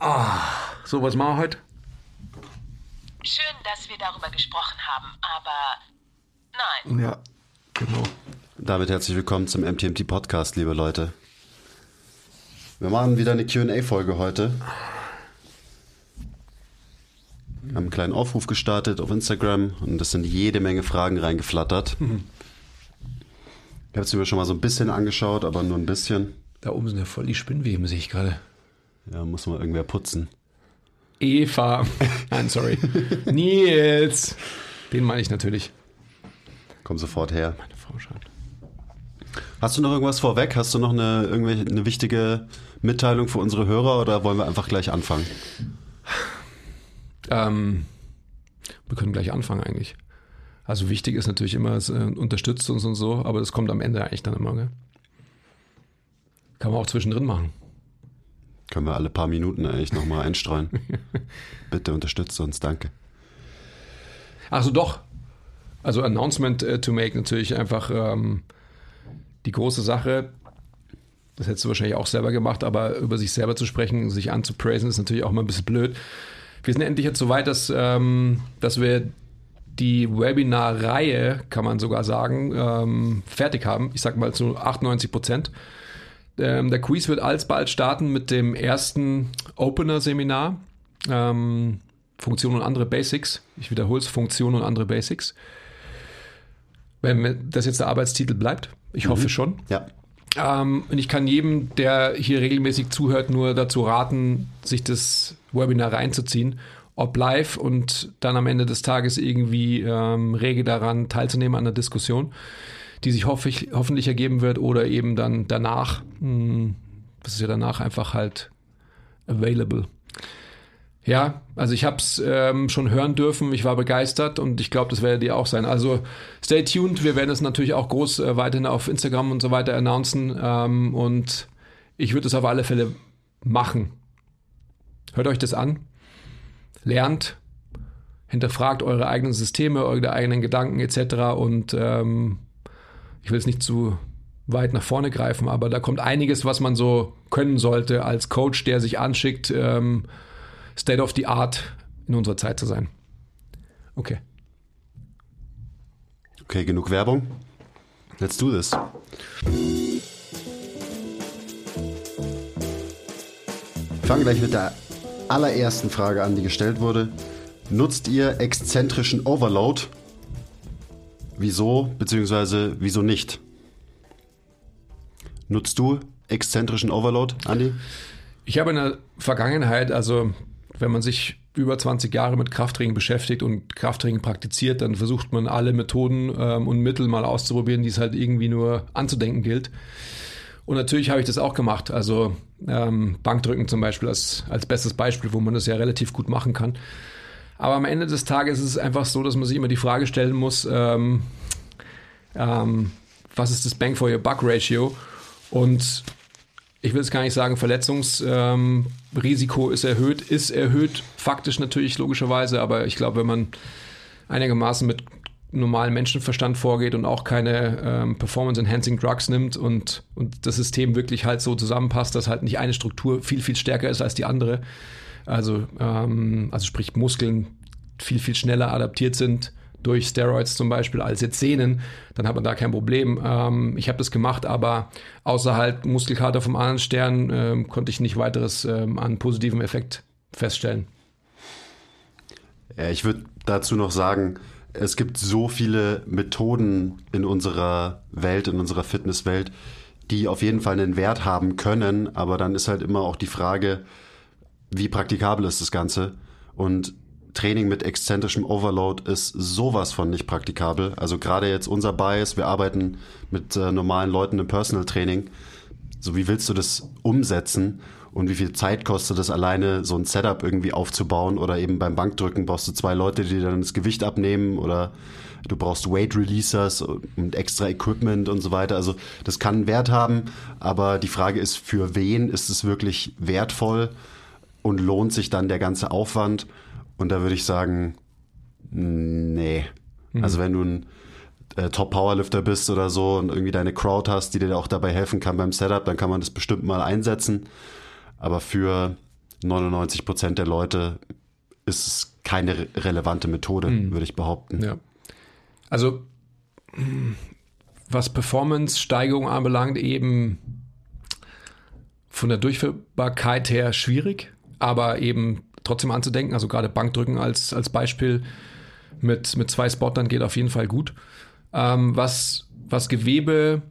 Ah, so was machen wir heute? Schön, dass wir darüber gesprochen haben, aber nein. Ja, genau. Damit herzlich willkommen zum MTMT Podcast, liebe Leute. Wir machen wieder eine QA-Folge heute. Wir haben einen kleinen Aufruf gestartet auf Instagram und es sind jede Menge Fragen reingeflattert. Ich habe es mir schon mal so ein bisschen angeschaut, aber nur ein bisschen. Da oben sind ja voll die Spinnweben, sehe ich gerade. Ja, muss mal irgendwer putzen. Eva. Nein, sorry. Nils. Den meine ich natürlich. Komm sofort her. Meine Frau schaut. Hast du noch irgendwas vorweg? Hast du noch eine, irgendwelche, eine wichtige Mitteilung für unsere Hörer oder wollen wir einfach gleich anfangen? Ähm, wir können gleich anfangen eigentlich. Also wichtig ist natürlich immer, es äh, unterstützt uns und so, aber das kommt am Ende eigentlich dann immer, gell? Kann man auch zwischendrin machen. Können wir alle paar Minuten eigentlich nochmal einstreuen. Bitte unterstützt uns, danke. Also doch. Also Announcement äh, to make natürlich einfach ähm, die große Sache. Das hättest du wahrscheinlich auch selber gemacht, aber über sich selber zu sprechen, sich anzupraisen, ist natürlich auch mal ein bisschen blöd. Wir sind endlich jetzt so weit, dass, ähm, dass wir die Webinar-Reihe, kann man sogar sagen, ähm, fertig haben. Ich sag mal zu 98 Prozent. Ähm, der Quiz wird alsbald starten mit dem ersten Opener-Seminar. Ähm, Funktion und andere Basics. Ich wiederhole es, Funktion und andere Basics. Wenn das jetzt der Arbeitstitel bleibt. Ich Mhm. hoffe schon. Ja, Ähm, und ich kann jedem, der hier regelmäßig zuhört, nur dazu raten, sich das Webinar reinzuziehen. Ob live und dann am Ende des Tages irgendwie ähm, rege daran teilzunehmen an der Diskussion, die sich hoffe ich, hoffentlich ergeben wird oder eben dann danach. Mh, das ist ja danach einfach halt available. Ja, also ich habe es ähm, schon hören dürfen, ich war begeistert und ich glaube, das werdet ihr auch sein. Also stay tuned, wir werden es natürlich auch groß äh, weiterhin auf Instagram und so weiter announcen ähm, und ich würde es auf alle Fälle machen. Hört euch das an, lernt, hinterfragt eure eigenen Systeme, eure eigenen Gedanken etc. Und ähm, ich will es nicht zu weit nach vorne greifen, aber da kommt einiges, was man so können sollte als Coach, der sich anschickt, ähm, State of the Art in unserer Zeit zu sein. Okay. okay, genug Werbung. Let's do this. Wir fangen gleich mit der allerersten Frage an, die gestellt wurde. Nutzt ihr exzentrischen Overload? Wieso, beziehungsweise wieso nicht? Nutzt du exzentrischen Overload, Andi? Ich habe in der Vergangenheit, also wenn man sich über 20 Jahre mit Krafttraining beschäftigt und Krafttraining praktiziert, dann versucht man alle Methoden ähm, und Mittel mal auszuprobieren, die es halt irgendwie nur anzudenken gilt. Und natürlich habe ich das auch gemacht. Also ähm, Bankdrücken zum Beispiel als, als bestes Beispiel, wo man das ja relativ gut machen kann. Aber am Ende des Tages ist es einfach so, dass man sich immer die Frage stellen muss, ähm, ähm, was ist das Bang for your Buck Ratio? Und ich will es gar nicht sagen, Verletzungsrisiko ist erhöht, ist erhöht, faktisch natürlich logischerweise, aber ich glaube, wenn man einigermaßen mit normalem Menschenverstand vorgeht und auch keine ähm, Performance-Enhancing Drugs nimmt und, und das System wirklich halt so zusammenpasst, dass halt nicht eine Struktur viel, viel stärker ist als die andere. Also, ähm, also sprich Muskeln viel, viel schneller adaptiert sind durch Steroids zum Beispiel als jetzt Sehnen, dann hat man da kein Problem. Ähm, ich habe das gemacht, aber außer halt Muskelkater vom anderen Stern ähm, konnte ich nicht weiteres ähm, an positivem Effekt feststellen. Ja, ich würde dazu noch sagen, es gibt so viele Methoden in unserer Welt, in unserer Fitnesswelt, die auf jeden Fall einen Wert haben können, aber dann ist halt immer auch die Frage, wie praktikabel ist das Ganze? Und Training mit exzentrischem Overload ist sowas von nicht praktikabel. Also gerade jetzt unser Bias, wir arbeiten mit äh, normalen Leuten im Personal Training. So wie willst du das umsetzen und wie viel Zeit kostet es alleine, so ein Setup irgendwie aufzubauen oder eben beim Bankdrücken brauchst du zwei Leute, die dann das Gewicht abnehmen oder du brauchst Weight Releasers und extra Equipment und so weiter. Also das kann einen Wert haben, aber die Frage ist, für wen ist es wirklich wertvoll und lohnt sich dann der ganze Aufwand? Und da würde ich sagen, nee. Also wenn du ein äh, Top-Powerlifter bist oder so und irgendwie deine Crowd hast, die dir auch dabei helfen kann beim Setup, dann kann man das bestimmt mal einsetzen. Aber für 99 Prozent der Leute ist es keine re relevante Methode, mhm. würde ich behaupten. Ja. Also was Performance-Steigerung anbelangt, eben von der Durchführbarkeit her schwierig, aber eben trotzdem anzudenken. Also gerade Bankdrücken als, als Beispiel mit, mit zwei Spottern geht auf jeden Fall gut. Ähm, was, was Gewebe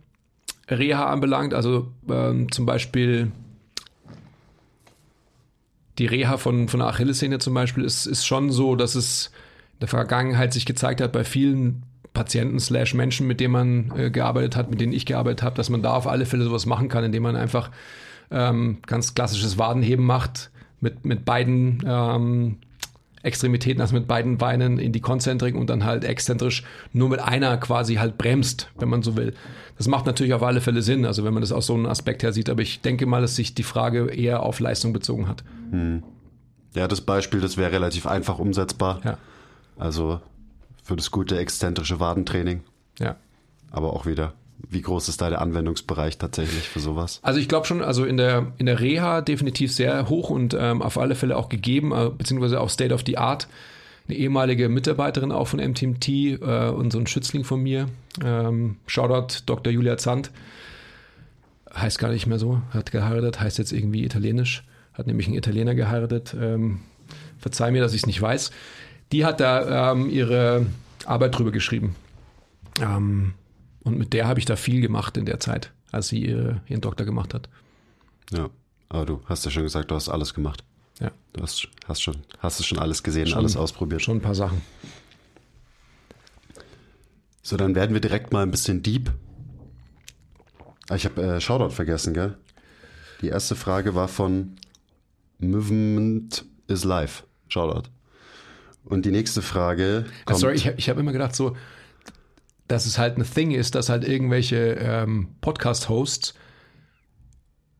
Reha anbelangt, also ähm, zum Beispiel die Reha von, von der Achillessehne zum Beispiel, ist, ist schon so, dass es in der Vergangenheit sich gezeigt hat bei vielen Patienten slash Menschen, mit denen man äh, gearbeitet hat, mit denen ich gearbeitet habe, dass man da auf alle Fälle sowas machen kann, indem man einfach ähm, ganz klassisches Wadenheben macht mit, mit beiden ähm, Extremitäten, also mit beiden Beinen in die Konzentrik und dann halt exzentrisch nur mit einer quasi halt bremst, wenn man so will. Das macht natürlich auf alle Fälle Sinn, also wenn man das aus so einem Aspekt her sieht, aber ich denke mal, dass sich die Frage eher auf Leistung bezogen hat. Hm. Ja, das Beispiel, das wäre relativ einfach umsetzbar. Ja. Also für das gute exzentrische Wadentraining. Ja. Aber auch wieder, wie groß ist da der Anwendungsbereich tatsächlich für sowas? Also ich glaube schon, also in der, in der Reha definitiv sehr hoch und ähm, auf alle Fälle auch gegeben, äh, beziehungsweise auch State of the Art. Eine ehemalige Mitarbeiterin auch von MTMT äh, und so ein Schützling von mir, ähm, Shoutout Dr. Julia Zandt, heißt gar nicht mehr so, hat geheiratet, heißt jetzt irgendwie italienisch, hat nämlich einen Italiener geheiratet. Ähm, verzeih mir, dass ich es nicht weiß die hat da ähm, ihre Arbeit drüber geschrieben. Ähm, und mit der habe ich da viel gemacht in der Zeit, als sie ihre, ihren Doktor gemacht hat. Ja, aber du hast ja schon gesagt, du hast alles gemacht. Ja. Du hast, hast schon, hast es schon alles gesehen, schon, alles ausprobiert. Schon ein paar Sachen. So, dann werden wir direkt mal ein bisschen deep. Ich habe äh, Shoutout vergessen, gell? Die erste Frage war von Movement is Life. Shoutout. Und die nächste Frage. Kommt Sorry, ich, ich habe immer gedacht, so, dass es halt ein Thing ist, dass halt irgendwelche ähm, Podcast-Hosts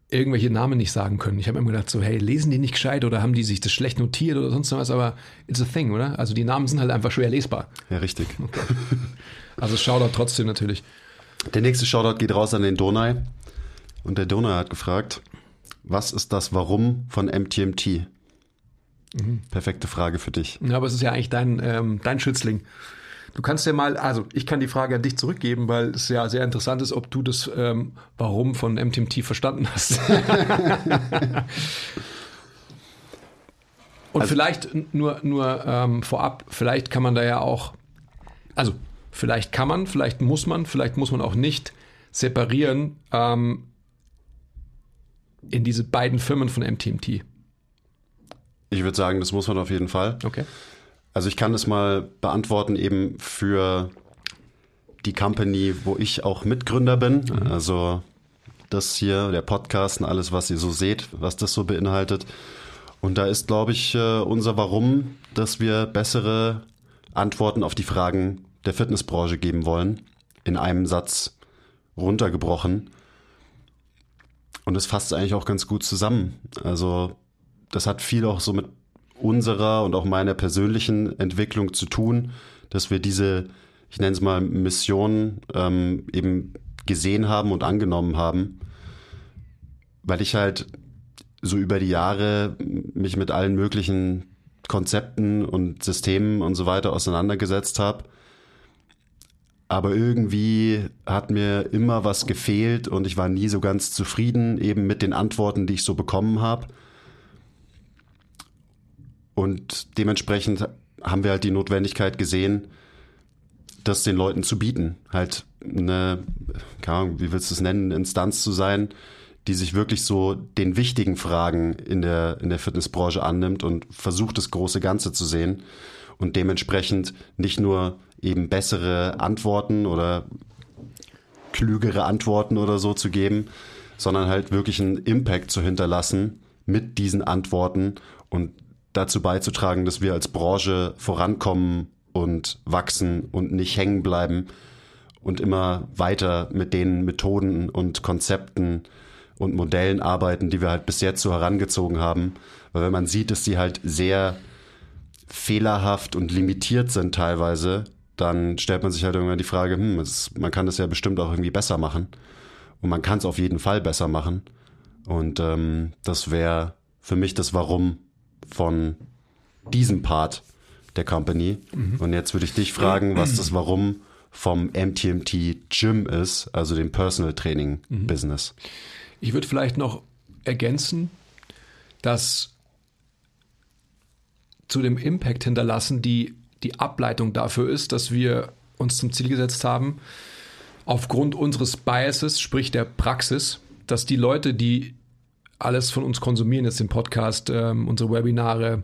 irgendwelche Namen nicht sagen können. Ich habe immer gedacht, so, hey, lesen die nicht gescheit oder haben die sich das schlecht notiert oder sonst was, aber it's a thing, oder? Also die Namen sind halt einfach schwer lesbar. Ja, richtig. Okay. Also Shoutout trotzdem natürlich. Der nächste Shoutout geht raus an den Donai. Und der Donai hat gefragt, was ist das Warum von MTMT? Mhm. Perfekte Frage für dich. Ja, aber es ist ja eigentlich dein, ähm, dein Schützling. Du kannst ja mal, also ich kann die Frage an dich zurückgeben, weil es ja sehr interessant ist, ob du das ähm, Warum von MTMT verstanden hast. Und also, vielleicht nur, nur ähm, vorab, vielleicht kann man da ja auch, also vielleicht kann man, vielleicht muss man, vielleicht muss man auch nicht separieren ähm, in diese beiden Firmen von MTMT. Ich würde sagen, das muss man auf jeden Fall. Okay. Also ich kann das mal beantworten eben für die Company, wo ich auch Mitgründer bin. Mhm. Also das hier, der Podcast und alles, was ihr so seht, was das so beinhaltet. Und da ist, glaube ich, äh, unser Warum, dass wir bessere Antworten auf die Fragen der Fitnessbranche geben wollen. In einem Satz runtergebrochen. Und das fasst eigentlich auch ganz gut zusammen. Also das hat viel auch so mit unserer und auch meiner persönlichen Entwicklung zu tun, dass wir diese, ich nenne es mal, Mission ähm, eben gesehen haben und angenommen haben, weil ich halt so über die Jahre mich mit allen möglichen Konzepten und Systemen und so weiter auseinandergesetzt habe. Aber irgendwie hat mir immer was gefehlt und ich war nie so ganz zufrieden eben mit den Antworten, die ich so bekommen habe. Und dementsprechend haben wir halt die Notwendigkeit gesehen, das den Leuten zu bieten. Halt eine, keine Ahnung, wie willst du es nennen, Instanz zu sein, die sich wirklich so den wichtigen Fragen in der, in der Fitnessbranche annimmt und versucht, das große Ganze zu sehen und dementsprechend nicht nur eben bessere Antworten oder klügere Antworten oder so zu geben, sondern halt wirklich einen Impact zu hinterlassen mit diesen Antworten und dazu beizutragen, dass wir als Branche vorankommen und wachsen und nicht hängen bleiben und immer weiter mit den Methoden und Konzepten und Modellen arbeiten, die wir halt bis jetzt so herangezogen haben. Weil wenn man sieht, dass die halt sehr fehlerhaft und limitiert sind teilweise, dann stellt man sich halt irgendwann die Frage, hm, es, man kann das ja bestimmt auch irgendwie besser machen. Und man kann es auf jeden Fall besser machen. Und ähm, das wäre für mich das Warum von diesem Part der Company. Mhm. Und jetzt würde ich dich fragen, was das Warum vom MTMT Gym ist, also dem Personal Training mhm. Business. Ich würde vielleicht noch ergänzen, dass zu dem Impact hinterlassen, die die Ableitung dafür ist, dass wir uns zum Ziel gesetzt haben, aufgrund unseres Biases, sprich der Praxis, dass die Leute, die alles von uns konsumieren, jetzt den Podcast, ähm, unsere Webinare,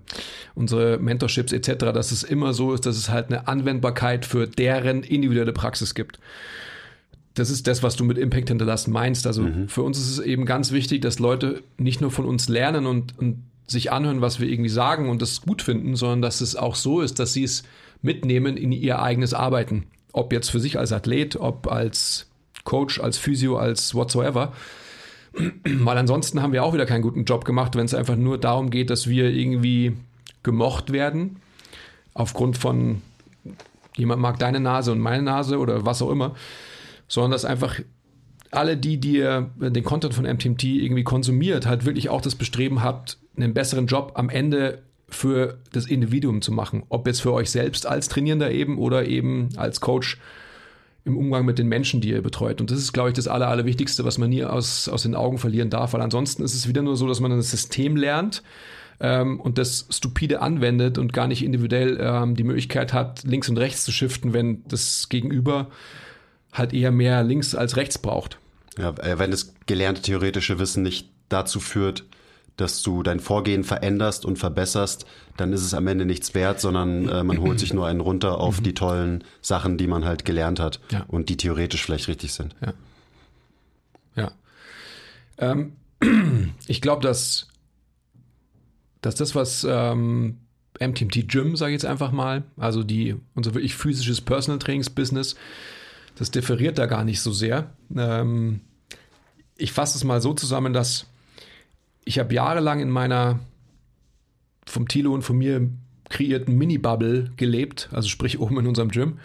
unsere Mentorships etc., dass es immer so ist, dass es halt eine Anwendbarkeit für deren individuelle Praxis gibt. Das ist das, was du mit Impact hinterlassen meinst. Also mhm. für uns ist es eben ganz wichtig, dass Leute nicht nur von uns lernen und, und sich anhören, was wir irgendwie sagen und das gut finden, sondern dass es auch so ist, dass sie es mitnehmen in ihr eigenes Arbeiten. Ob jetzt für sich als Athlet, ob als Coach, als Physio, als whatsoever. Weil ansonsten haben wir auch wieder keinen guten Job gemacht, wenn es einfach nur darum geht, dass wir irgendwie gemocht werden. Aufgrund von jemand mag deine Nase und meine Nase oder was auch immer. Sondern dass einfach alle die, ihr den Content von MTMT irgendwie konsumiert, halt wirklich auch das Bestreben habt, einen besseren Job am Ende für das Individuum zu machen. Ob jetzt für euch selbst als Trainierender eben oder eben als Coach im Umgang mit den Menschen, die ihr betreut. Und das ist, glaube ich, das Aller, Allerwichtigste, was man nie aus, aus den Augen verlieren darf, weil ansonsten ist es wieder nur so, dass man ein System lernt ähm, und das stupide anwendet und gar nicht individuell ähm, die Möglichkeit hat, links und rechts zu shiften, wenn das Gegenüber halt eher mehr links als rechts braucht. Ja, äh, wenn das gelernte theoretische Wissen nicht dazu führt, dass du dein Vorgehen veränderst und verbesserst, dann ist es am Ende nichts wert, sondern äh, man holt sich nur einen runter auf mhm. die tollen Sachen, die man halt gelernt hat ja. und die theoretisch vielleicht richtig sind. Ja. Ja. Ähm, ich glaube, dass, dass das, was ähm, MTMT Gym, sage ich jetzt einfach mal, also die unser wirklich physisches Personal Trainings Business, das differiert da gar nicht so sehr. Ähm, ich fasse es mal so zusammen, dass ich habe jahrelang in meiner vom Tilo und von mir kreierten Mini-Bubble gelebt, also sprich oben in unserem Gym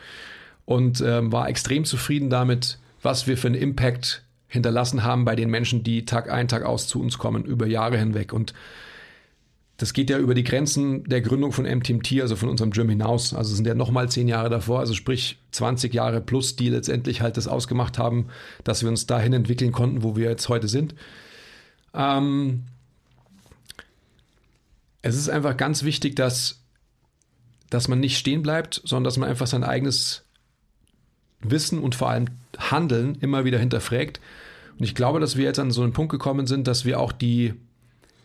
und ähm, war extrem zufrieden damit, was wir für einen Impact hinterlassen haben bei den Menschen, die Tag ein, Tag aus zu uns kommen, über Jahre hinweg. Und das geht ja über die Grenzen der Gründung von MTMT, also von unserem Gym hinaus. Also sind ja nochmal zehn Jahre davor, also sprich 20 Jahre plus, die letztendlich halt das ausgemacht haben, dass wir uns dahin entwickeln konnten, wo wir jetzt heute sind. Ähm, es ist einfach ganz wichtig, dass, dass man nicht stehen bleibt, sondern dass man einfach sein eigenes Wissen und vor allem Handeln immer wieder hinterfragt. Und ich glaube, dass wir jetzt an so einen Punkt gekommen sind, dass wir auch die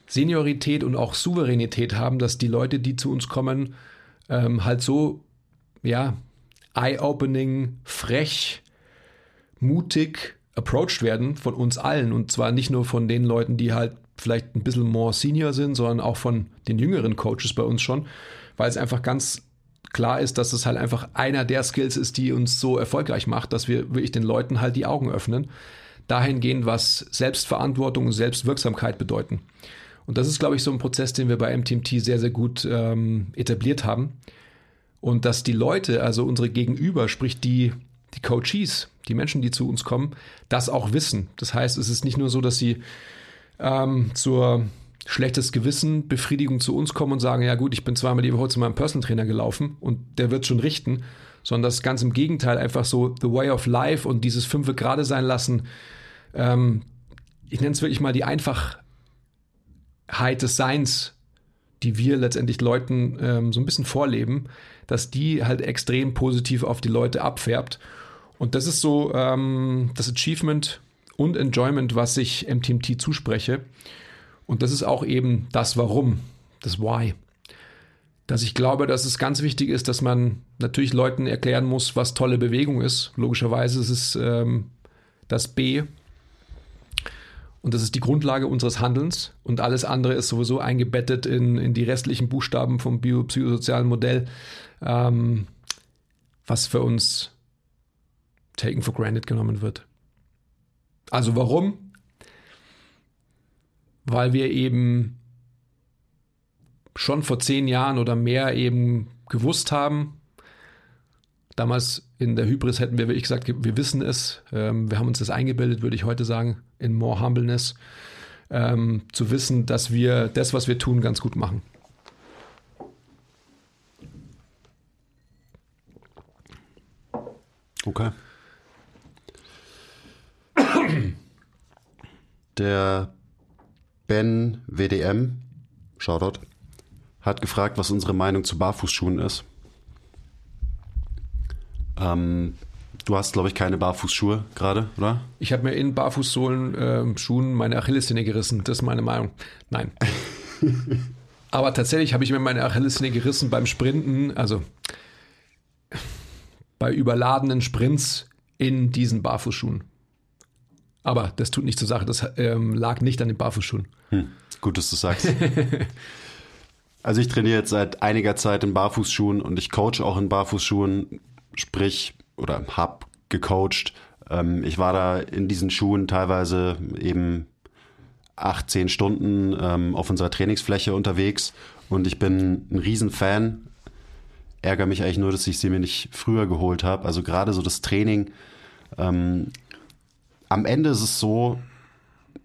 Seniorität und auch Souveränität haben, dass die Leute, die zu uns kommen, ähm, halt so, ja, eye-opening, frech, mutig approached werden von uns allen. Und zwar nicht nur von den Leuten, die halt vielleicht ein bisschen more senior sind, sondern auch von den jüngeren Coaches bei uns schon, weil es einfach ganz klar ist, dass es halt einfach einer der Skills ist, die uns so erfolgreich macht, dass wir wirklich den Leuten halt die Augen öffnen, dahingehend, was Selbstverantwortung und Selbstwirksamkeit bedeuten. Und das ist, glaube ich, so ein Prozess, den wir bei MTMT sehr, sehr gut ähm, etabliert haben. Und dass die Leute, also unsere Gegenüber, sprich die, die Coaches, die Menschen, die zu uns kommen, das auch wissen. Das heißt, es ist nicht nur so, dass sie ähm, zur schlechtes Gewissen, Befriedigung zu uns kommen und sagen, ja gut, ich bin zweimal die Woche zu meinem Personal Trainer gelaufen und der wird schon richten, sondern das ganz im Gegenteil einfach so the way of life und dieses Fünfe gerade sein lassen. Ähm, ich nenne es wirklich mal die Einfachheit des Seins, die wir letztendlich Leuten ähm, so ein bisschen vorleben, dass die halt extrem positiv auf die Leute abfärbt. Und das ist so ähm, das Achievement und Enjoyment, was ich MTMT zuspreche. Und das ist auch eben das Warum, das Why. Dass ich glaube, dass es ganz wichtig ist, dass man natürlich Leuten erklären muss, was tolle Bewegung ist. Logischerweise ist es ähm, das B. Und das ist die Grundlage unseres Handelns. Und alles andere ist sowieso eingebettet in, in die restlichen Buchstaben vom biopsychosozialen Modell, ähm, was für uns taken for granted genommen wird. Also warum? Weil wir eben schon vor zehn Jahren oder mehr eben gewusst haben, damals in der Hybris hätten wir wirklich gesagt, wir wissen es, ähm, wir haben uns das eingebildet, würde ich heute sagen, in more humbleness, ähm, zu wissen, dass wir das, was wir tun, ganz gut machen. Okay. Der Ben WDM, Shoutout, hat gefragt, was unsere Meinung zu Barfußschuhen ist. Ähm, du hast, glaube ich, keine Barfußschuhe gerade, oder? Ich habe mir in Barfußsohlen äh, Schuhen meine Achillessehne gerissen. Das ist meine Meinung. Nein. Aber tatsächlich habe ich mir meine Achillessehne gerissen beim Sprinten, also bei überladenen Sprints in diesen Barfußschuhen. Aber das tut nicht zur Sache. Das ähm, lag nicht an den Barfußschuhen. Hm, gut, dass du sagst. also ich trainiere jetzt seit einiger Zeit in Barfußschuhen und ich coach auch in Barfußschuhen, sprich oder hab gecoacht. Ähm, ich war da in diesen Schuhen teilweise eben acht, zehn Stunden ähm, auf unserer Trainingsfläche unterwegs und ich bin ein Riesenfan. Ärgere mich eigentlich nur, dass ich sie mir nicht früher geholt habe. Also gerade so das Training ähm, am Ende ist es so,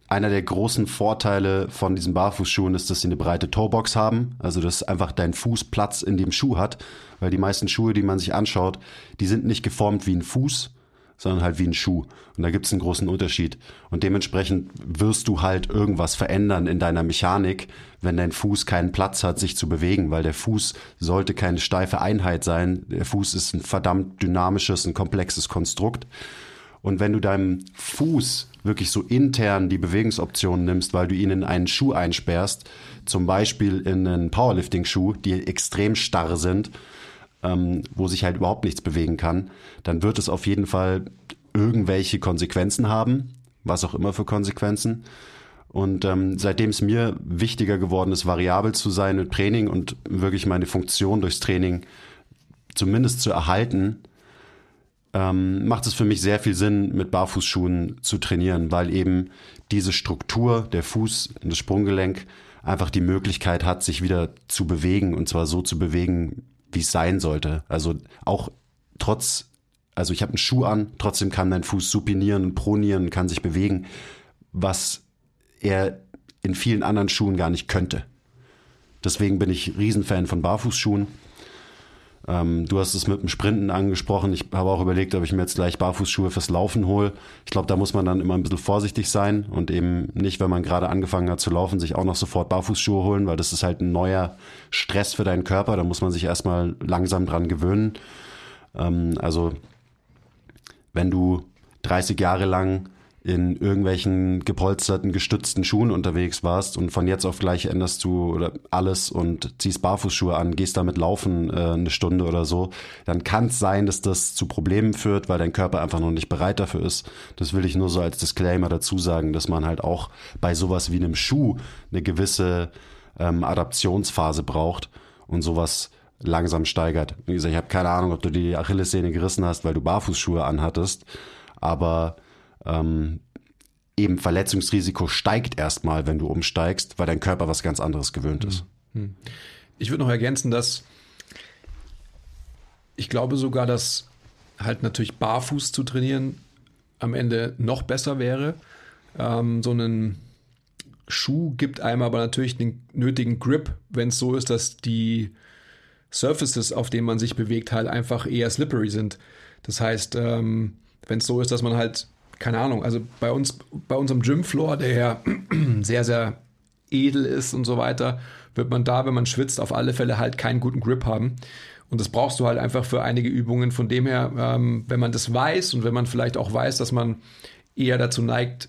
einer der großen Vorteile von diesen Barfußschuhen ist, dass sie eine breite Toebox haben, also dass einfach dein Fuß Platz in dem Schuh hat, weil die meisten Schuhe, die man sich anschaut, die sind nicht geformt wie ein Fuß, sondern halt wie ein Schuh. Und da gibt es einen großen Unterschied. Und dementsprechend wirst du halt irgendwas verändern in deiner Mechanik, wenn dein Fuß keinen Platz hat, sich zu bewegen, weil der Fuß sollte keine steife Einheit sein. Der Fuß ist ein verdammt dynamisches, ein komplexes Konstrukt. Und wenn du deinem Fuß wirklich so intern die Bewegungsoptionen nimmst, weil du ihn in einen Schuh einsperrst, zum Beispiel in einen Powerlifting-Schuh, die extrem starr sind, ähm, wo sich halt überhaupt nichts bewegen kann, dann wird es auf jeden Fall irgendwelche Konsequenzen haben, was auch immer für Konsequenzen. Und ähm, seitdem es mir wichtiger geworden ist, variabel zu sein mit Training und wirklich meine Funktion durchs Training zumindest zu erhalten, ähm, macht es für mich sehr viel Sinn, mit Barfußschuhen zu trainieren, weil eben diese Struktur, der Fuß, das Sprunggelenk, einfach die Möglichkeit hat, sich wieder zu bewegen und zwar so zu bewegen, wie es sein sollte. Also auch trotz, also ich habe einen Schuh an, trotzdem kann mein Fuß supinieren und pronieren und kann sich bewegen, was er in vielen anderen Schuhen gar nicht könnte. Deswegen bin ich Riesenfan von Barfußschuhen. Ähm, du hast es mit dem Sprinten angesprochen. Ich habe auch überlegt, ob ich mir jetzt gleich Barfußschuhe fürs Laufen hole. Ich glaube, da muss man dann immer ein bisschen vorsichtig sein und eben nicht, wenn man gerade angefangen hat zu laufen, sich auch noch sofort Barfußschuhe holen, weil das ist halt ein neuer Stress für deinen Körper. Da muss man sich erstmal langsam dran gewöhnen. Ähm, also, wenn du 30 Jahre lang in irgendwelchen gepolsterten, gestützten Schuhen unterwegs warst und von jetzt auf gleich änderst du alles und ziehst Barfußschuhe an, gehst damit laufen äh, eine Stunde oder so, dann kann es sein, dass das zu Problemen führt, weil dein Körper einfach noch nicht bereit dafür ist. Das will ich nur so als Disclaimer dazu sagen, dass man halt auch bei sowas wie einem Schuh eine gewisse ähm, Adaptionsphase braucht und sowas langsam steigert. Wie gesagt, ich habe keine Ahnung, ob du die Achillessehne gerissen hast, weil du Barfußschuhe anhattest, aber ähm, eben Verletzungsrisiko steigt erstmal, wenn du umsteigst, weil dein Körper was ganz anderes gewöhnt ist. Hm. Hm. Ich würde noch ergänzen, dass ich glaube sogar, dass halt natürlich barfuß zu trainieren am Ende noch besser wäre. Ähm, so einen Schuh gibt einem aber natürlich den nötigen Grip, wenn es so ist, dass die Surfaces, auf denen man sich bewegt, halt einfach eher slippery sind. Das heißt, ähm, wenn es so ist, dass man halt keine Ahnung, also bei uns, bei unserem Gymfloor, der ja sehr, sehr edel ist und so weiter, wird man da, wenn man schwitzt, auf alle Fälle halt keinen guten Grip haben. Und das brauchst du halt einfach für einige Übungen. Von dem her, ähm, wenn man das weiß und wenn man vielleicht auch weiß, dass man eher dazu neigt,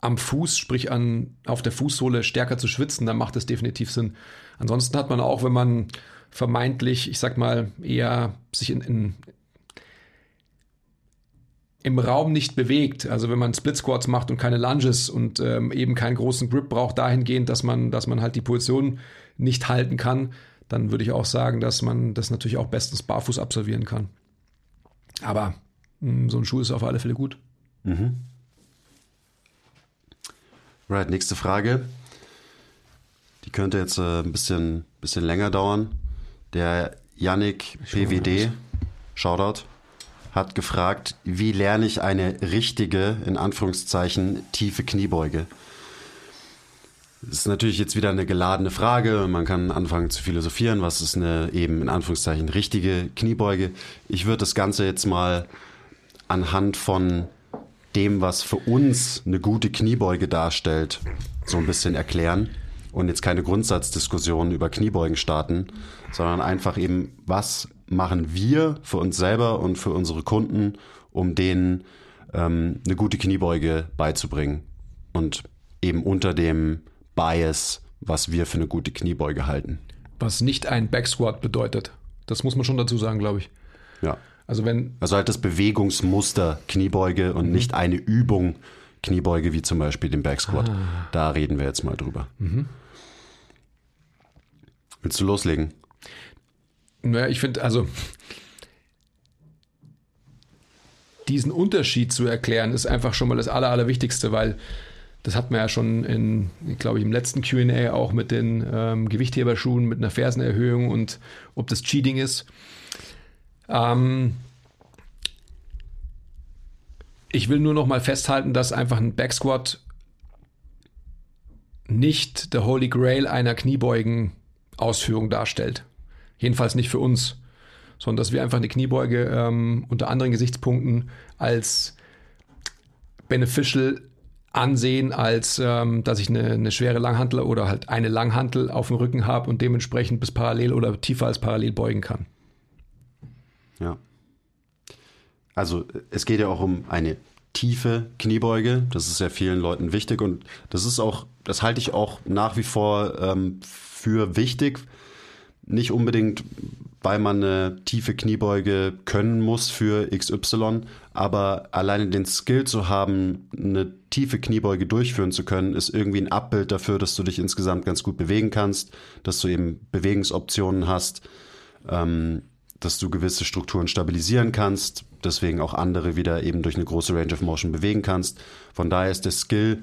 am Fuß, sprich an, auf der Fußsohle stärker zu schwitzen, dann macht das definitiv Sinn. Ansonsten hat man auch, wenn man vermeintlich, ich sag mal, eher sich in, in, im Raum nicht bewegt. Also wenn man Split Squats macht und keine Lunges und ähm, eben keinen großen Grip braucht dahingehend, dass man, dass man halt die Position nicht halten kann, dann würde ich auch sagen, dass man das natürlich auch bestens barfuß absolvieren kann. Aber mh, hm, so ein Schuh ist auf alle Fälle gut. Mhm. Right, nächste Frage. Die könnte jetzt äh, ein bisschen, bisschen länger dauern. Der Yannick PWD, Shoutout hat gefragt, wie lerne ich eine richtige, in Anführungszeichen, tiefe Kniebeuge? Das ist natürlich jetzt wieder eine geladene Frage. Man kann anfangen zu philosophieren, was ist eine eben in Anführungszeichen richtige Kniebeuge. Ich würde das Ganze jetzt mal anhand von dem, was für uns eine gute Kniebeuge darstellt, so ein bisschen erklären und jetzt keine Grundsatzdiskussion über Kniebeugen starten, sondern einfach eben, was machen wir für uns selber und für unsere Kunden, um denen ähm, eine gute Kniebeuge beizubringen und eben unter dem Bias, was wir für eine gute Kniebeuge halten. Was nicht ein Backsquat bedeutet. Das muss man schon dazu sagen, glaube ich. Ja. Also wenn. Also halt das Bewegungsmuster Kniebeuge und mhm. nicht eine Übung Kniebeuge wie zum Beispiel den Backsquat. Ah. Da reden wir jetzt mal drüber. Mhm. Willst du loslegen? Naja, ich finde, also diesen Unterschied zu erklären, ist einfach schon mal das Aller, Allerwichtigste, weil das hat man ja schon in, glaube ich, im letzten QA auch mit den ähm, Gewichtheberschuhen, mit einer Fersenerhöhung und ob das Cheating ist. Ähm, ich will nur noch mal festhalten, dass einfach ein Backsquat nicht der Holy Grail einer Kniebeugen-Ausführung darstellt. Jedenfalls nicht für uns, sondern dass wir einfach eine Kniebeuge ähm, unter anderen Gesichtspunkten als beneficial ansehen, als ähm, dass ich eine, eine, schwere Langhantel oder halt eine Langhantel auf dem Rücken habe und dementsprechend bis parallel oder tiefer als parallel beugen kann. Ja. Also es geht ja auch um eine tiefe Kniebeuge. Das ist ja vielen Leuten wichtig und das ist auch, das halte ich auch nach wie vor ähm, für wichtig. Nicht unbedingt, weil man eine tiefe Kniebeuge können muss für XY, aber alleine den Skill zu haben, eine tiefe Kniebeuge durchführen zu können, ist irgendwie ein Abbild dafür, dass du dich insgesamt ganz gut bewegen kannst, dass du eben Bewegungsoptionen hast, ähm, dass du gewisse Strukturen stabilisieren kannst, deswegen auch andere wieder eben durch eine große Range of Motion bewegen kannst. Von daher ist der Skill,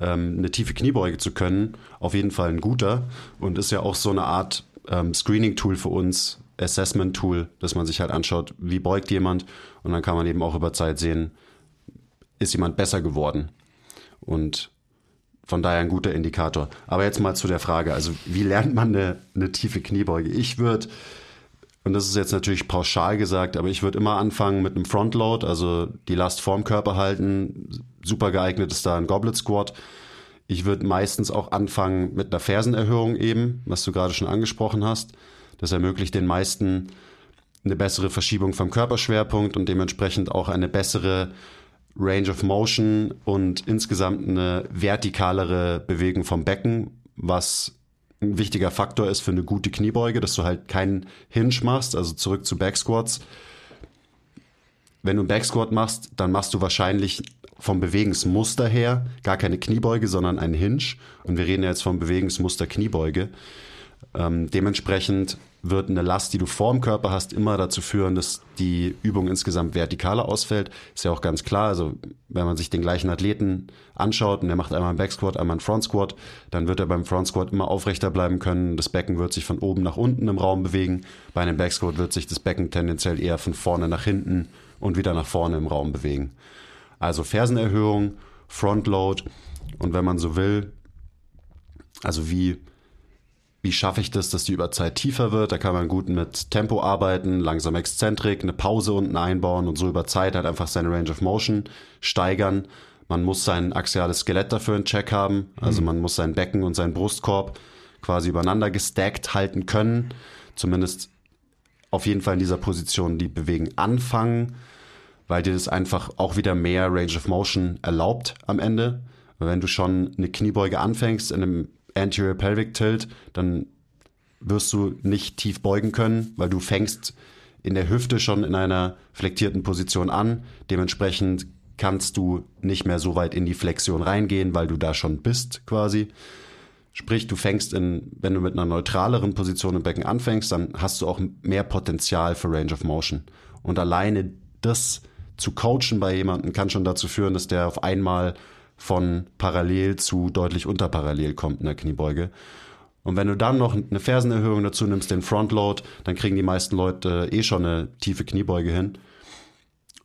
ähm, eine tiefe Kniebeuge zu können, auf jeden Fall ein guter und ist ja auch so eine Art ähm, Screening-Tool für uns, Assessment-Tool, dass man sich halt anschaut, wie beugt jemand und dann kann man eben auch über Zeit sehen, ist jemand besser geworden. Und von daher ein guter Indikator. Aber jetzt mal zu der Frage, also wie lernt man eine, eine tiefe Kniebeuge? Ich würde, und das ist jetzt natürlich pauschal gesagt, aber ich würde immer anfangen mit einem Frontload, also die Last vorm Körper halten. Super geeignet ist da ein Goblet Squat. Ich würde meistens auch anfangen mit einer Fersenerhöhung eben, was du gerade schon angesprochen hast. Das ermöglicht den meisten eine bessere Verschiebung vom Körperschwerpunkt und dementsprechend auch eine bessere Range of Motion und insgesamt eine vertikalere Bewegung vom Becken, was ein wichtiger Faktor ist für eine gute Kniebeuge, dass du halt keinen Hinge machst, also zurück zu Backsquats. Wenn du einen Backsquat machst, dann machst du wahrscheinlich vom Bewegungsmuster her gar keine Kniebeuge, sondern einen Hinge. Und wir reden ja jetzt vom Bewegungsmuster Kniebeuge. Ähm, dementsprechend wird eine Last, die du vorm Körper hast, immer dazu führen, dass die Übung insgesamt vertikaler ausfällt. Ist ja auch ganz klar. Also wenn man sich den gleichen Athleten anschaut und der macht einmal einen Backsquat, einmal einen Front Squat, dann wird er beim Front Squat immer aufrechter bleiben können. Das Becken wird sich von oben nach unten im Raum bewegen. Bei einem Backsquat wird sich das Becken tendenziell eher von vorne nach hinten und wieder nach vorne im Raum bewegen. Also Fersenerhöhung, Frontload und wenn man so will, also wie wie schaffe ich das, dass die über Zeit tiefer wird? Da kann man gut mit Tempo arbeiten, langsam Exzentrik, eine Pause unten einbauen und so über Zeit halt einfach seine Range of Motion steigern. Man muss sein axiales Skelett dafür in Check haben. Also mhm. man muss sein Becken und seinen Brustkorb quasi übereinander gestackt halten können. Zumindest auf jeden Fall in dieser Position die Bewegen anfangen, weil dir das einfach auch wieder mehr Range of Motion erlaubt am Ende. Wenn du schon eine Kniebeuge anfängst in einem Anterior Pelvic Tilt, dann wirst du nicht tief beugen können, weil du fängst in der Hüfte schon in einer flektierten Position an. Dementsprechend kannst du nicht mehr so weit in die Flexion reingehen, weil du da schon bist quasi. Sprich, du fängst in, wenn du mit einer neutraleren Position im Becken anfängst, dann hast du auch mehr Potenzial für Range of Motion. Und alleine das zu coachen bei jemandem kann schon dazu führen, dass der auf einmal von parallel zu deutlich unterparallel kommt in der Kniebeuge. Und wenn du dann noch eine Fersenerhöhung dazu nimmst, den Frontload, dann kriegen die meisten Leute eh schon eine tiefe Kniebeuge hin.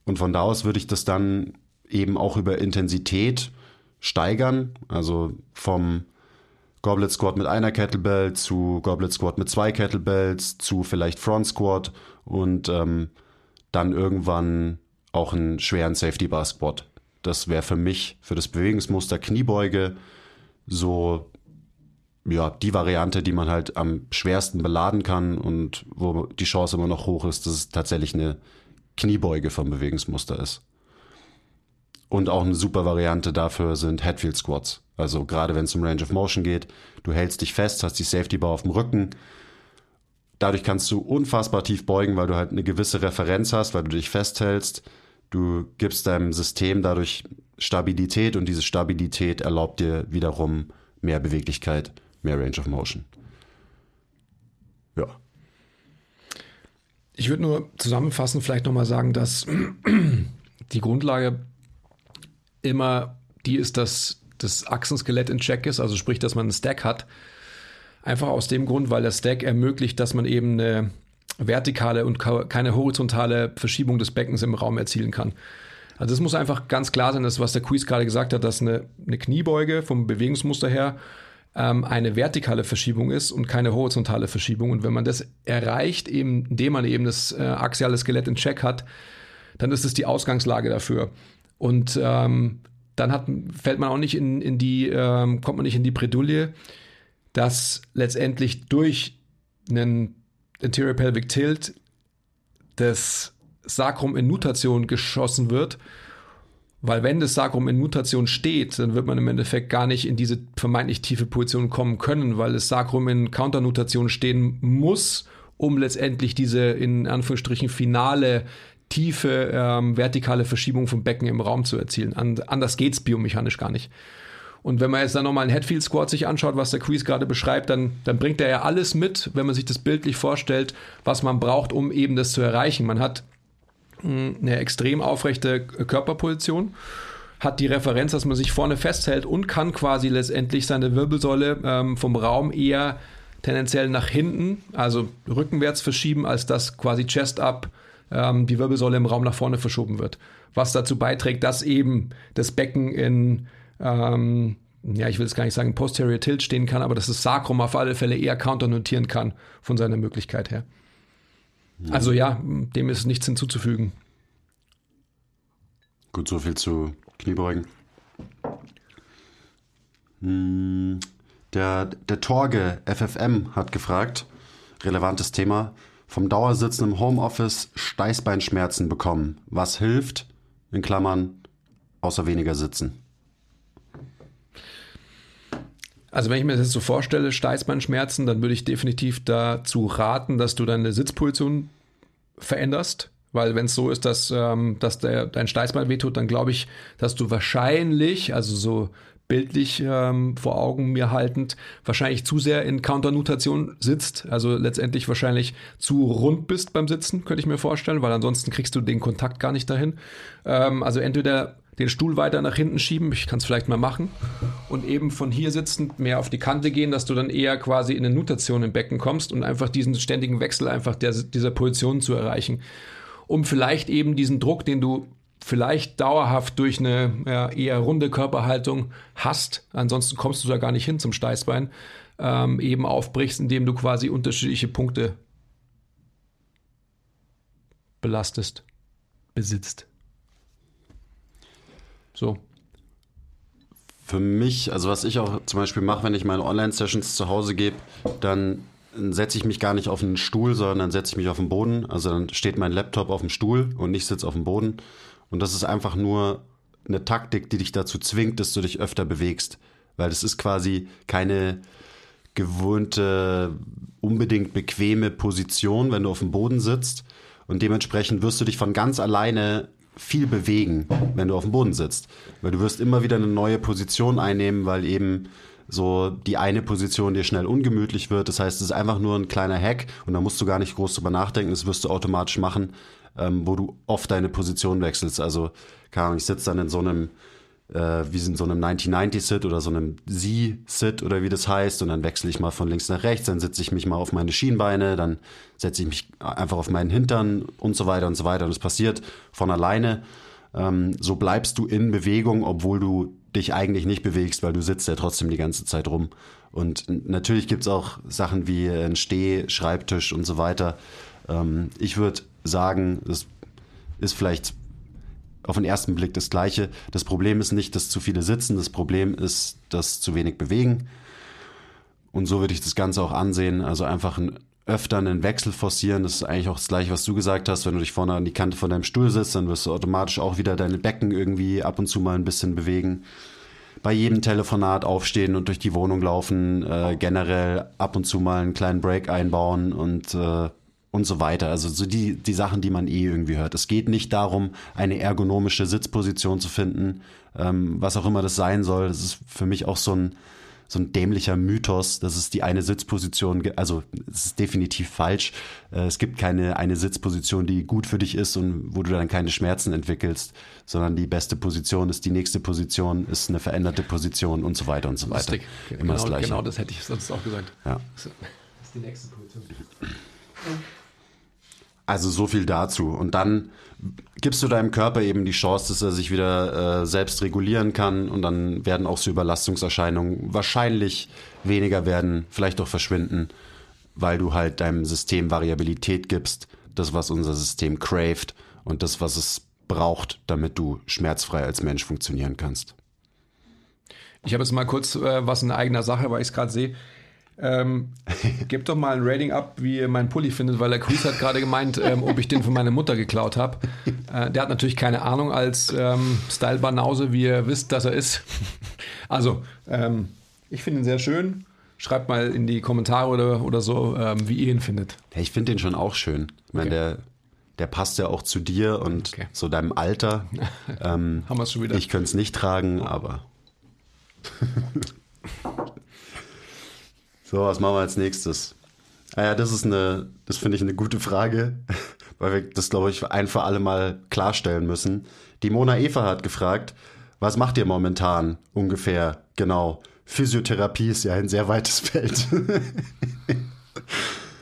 Und von da aus würde ich das dann eben auch über Intensität steigern, also vom Goblet Squat mit einer Kettlebell zu Goblet Squat mit zwei Kettlebells zu vielleicht Front Squat und ähm, dann irgendwann auch einen schweren Safety Bar Squat. Das wäre für mich, für das Bewegungsmuster Kniebeuge, so ja, die Variante, die man halt am schwersten beladen kann und wo die Chance immer noch hoch ist, dass es tatsächlich eine Kniebeuge vom Bewegungsmuster ist. Und auch eine super Variante dafür sind Headfield Squats. Also gerade wenn es um Range of Motion geht, du hältst dich fest, hast die Safety Bar auf dem Rücken. Dadurch kannst du unfassbar tief beugen, weil du halt eine gewisse Referenz hast, weil du dich festhältst. Du gibst deinem System dadurch Stabilität und diese Stabilität erlaubt dir wiederum mehr Beweglichkeit, mehr Range of Motion. Ja. Ich würde nur zusammenfassend vielleicht nochmal sagen, dass die Grundlage immer die ist, dass das Achsenskelett in Check ist, also sprich, dass man einen Stack hat. Einfach aus dem Grund, weil der Stack ermöglicht, dass man eben eine vertikale und keine horizontale Verschiebung des Beckens im Raum erzielen kann. Also es muss einfach ganz klar sein, dass was der Quiz gerade gesagt hat, dass eine, eine Kniebeuge vom Bewegungsmuster her ähm, eine vertikale Verschiebung ist und keine horizontale Verschiebung. Und wenn man das erreicht, eben, indem man eben das äh, axiale Skelett in Check hat, dann ist es die Ausgangslage dafür. Und ähm, dann hat, fällt man auch nicht in, in die, ähm, kommt man nicht in die Bredouille, dass letztendlich durch einen Anterior Pelvic Tilt das Sacrum in Nutation geschossen wird. Weil wenn das Sacrum in Nutation steht, dann wird man im Endeffekt gar nicht in diese vermeintlich tiefe Position kommen können, weil das Sacrum in Counternutation stehen muss, um letztendlich diese in Anführungsstrichen finale tiefe ähm, vertikale Verschiebung vom Becken im Raum zu erzielen. And, anders geht's biomechanisch gar nicht. Und wenn man jetzt dann nochmal einen Headfield Squat sich anschaut, was der Quiz gerade beschreibt, dann, dann bringt er ja alles mit, wenn man sich das bildlich vorstellt, was man braucht, um eben das zu erreichen. Man hat hm, eine extrem aufrechte Körperposition, hat die Referenz, dass man sich vorne festhält und kann quasi letztendlich seine Wirbelsäule ähm, vom Raum eher tendenziell nach hinten, also rückenwärts verschieben, als dass quasi Chest up ähm, die Wirbelsäule im Raum nach vorne verschoben wird. Was dazu beiträgt, dass eben das Becken in, ähm, ja, ich will es gar nicht sagen, Posterior Tilt stehen kann, aber dass das Sacrum auf alle Fälle eher counternotieren kann von seiner Möglichkeit her. Ja. Also ja, dem ist nichts hinzuzufügen. Gut, so viel zu Kniebeugen. Hm, der, der Torge FFM hat gefragt, relevantes Thema, vom Dauersitzen im Homeoffice Steißbeinschmerzen bekommen. Was hilft? In Klammern, außer weniger sitzen. Also wenn ich mir das jetzt so vorstelle, Steißbeinschmerzen, dann würde ich definitiv dazu raten, dass du deine Sitzposition veränderst. Weil wenn es so ist, dass, ähm, dass der, dein Steißbein wehtut, dann glaube ich, dass du wahrscheinlich, also so bildlich ähm, vor Augen mir haltend, wahrscheinlich zu sehr in Counternutation sitzt, also letztendlich wahrscheinlich zu rund bist beim Sitzen, könnte ich mir vorstellen, weil ansonsten kriegst du den Kontakt gar nicht dahin. Ähm, also entweder den Stuhl weiter nach hinten schieben, ich kann es vielleicht mal machen, und eben von hier sitzend mehr auf die Kante gehen, dass du dann eher quasi in eine Nutation im Becken kommst und einfach diesen ständigen Wechsel einfach der, dieser Position zu erreichen. Um vielleicht eben diesen Druck, den du vielleicht dauerhaft durch eine ja, eher runde Körperhaltung hast, ansonsten kommst du da gar nicht hin zum Steißbein, ähm, eben aufbrichst, indem du quasi unterschiedliche Punkte belastest, besitzt. So. Für mich, also was ich auch zum Beispiel mache, wenn ich meine Online-Sessions zu Hause gebe, dann setze ich mich gar nicht auf einen Stuhl, sondern dann setze ich mich auf den Boden. Also dann steht mein Laptop auf dem Stuhl und ich sitze auf dem Boden und das ist einfach nur eine Taktik, die dich dazu zwingt, dass du dich öfter bewegst. Weil das ist quasi keine gewohnte, unbedingt bequeme Position, wenn du auf dem Boden sitzt. Und dementsprechend wirst du dich von ganz alleine viel bewegen, wenn du auf dem Boden sitzt. Weil du wirst immer wieder eine neue Position einnehmen, weil eben so die eine Position dir schnell ungemütlich wird. Das heißt, es ist einfach nur ein kleiner Hack und da musst du gar nicht groß drüber nachdenken. Das wirst du automatisch machen, ähm, wo du oft deine Position wechselst. Also, keine Ahnung, ich sitze dann in so einem, wie in so einem 90-90-Sit oder so einem Z-Sit oder wie das heißt und dann wechsle ich mal von links nach rechts, dann setze ich mich mal auf meine Schienbeine, dann setze ich mich einfach auf meinen Hintern und so weiter und so weiter und es passiert von alleine. Ähm, so bleibst du in Bewegung, obwohl du dich eigentlich nicht bewegst, weil du sitzt ja trotzdem die ganze Zeit rum. Und natürlich gibt es auch Sachen wie ein Steh, Schreibtisch und so weiter. Ähm, ich würde sagen, es ist vielleicht auf den ersten Blick das Gleiche. Das Problem ist nicht, dass zu viele sitzen, das Problem ist, dass zu wenig bewegen. Und so würde ich das Ganze auch ansehen. Also einfach ein, öfter einen Wechsel forcieren. Das ist eigentlich auch das Gleiche, was du gesagt hast. Wenn du dich vorne an die Kante von deinem Stuhl sitzt, dann wirst du automatisch auch wieder deine Becken irgendwie ab und zu mal ein bisschen bewegen. Bei jedem Telefonat aufstehen und durch die Wohnung laufen, äh, generell ab und zu mal einen kleinen Break einbauen und äh, und so weiter. Also so die, die Sachen, die man eh irgendwie hört. Es geht nicht darum, eine ergonomische Sitzposition zu finden, ähm, was auch immer das sein soll. Das ist für mich auch so ein, so ein dämlicher Mythos, dass es die eine Sitzposition, also es ist definitiv falsch. Äh, es gibt keine eine Sitzposition, die gut für dich ist und wo du dann keine Schmerzen entwickelst, sondern die beste Position ist die nächste Position, ist eine veränderte Position und so weiter und so weiter. Lustig. Immer genau, das Gleiche. Genau, das hätte ich sonst auch gesagt. Ja. Das ist die nächste Position. Also so viel dazu. Und dann gibst du deinem Körper eben die Chance, dass er sich wieder äh, selbst regulieren kann und dann werden auch so Überlastungserscheinungen wahrscheinlich weniger werden, vielleicht auch verschwinden, weil du halt deinem System Variabilität gibst, das, was unser System craved und das, was es braucht, damit du schmerzfrei als Mensch funktionieren kannst. Ich habe jetzt mal kurz äh, was in eigener Sache, weil ich es gerade sehe. Ähm, gebt doch mal ein Rating ab, wie ihr meinen Pulli findet, weil der Chris hat gerade gemeint, ähm, ob ich den von meiner Mutter geklaut habe. Äh, der hat natürlich keine Ahnung als ähm, Style-Banause, wie ihr wisst, dass er ist. also, ähm, ich finde ihn sehr schön. Schreibt mal in die Kommentare oder, oder so, ähm, wie ihr ihn findet. Ja, ich finde den schon auch schön. Ich meine, okay. der, der passt ja auch zu dir und okay. so deinem Alter. Ähm, Haben wir es schon wieder. Ich könnte es nicht tragen, aber. So, was machen wir als nächstes? Ah ja, das ist eine, das finde ich eine gute Frage, weil wir das, glaube ich, ein für alle Mal klarstellen müssen. Die Mona Eva hat gefragt, was macht ihr momentan ungefähr? Genau. Physiotherapie ist ja ein sehr weites Feld.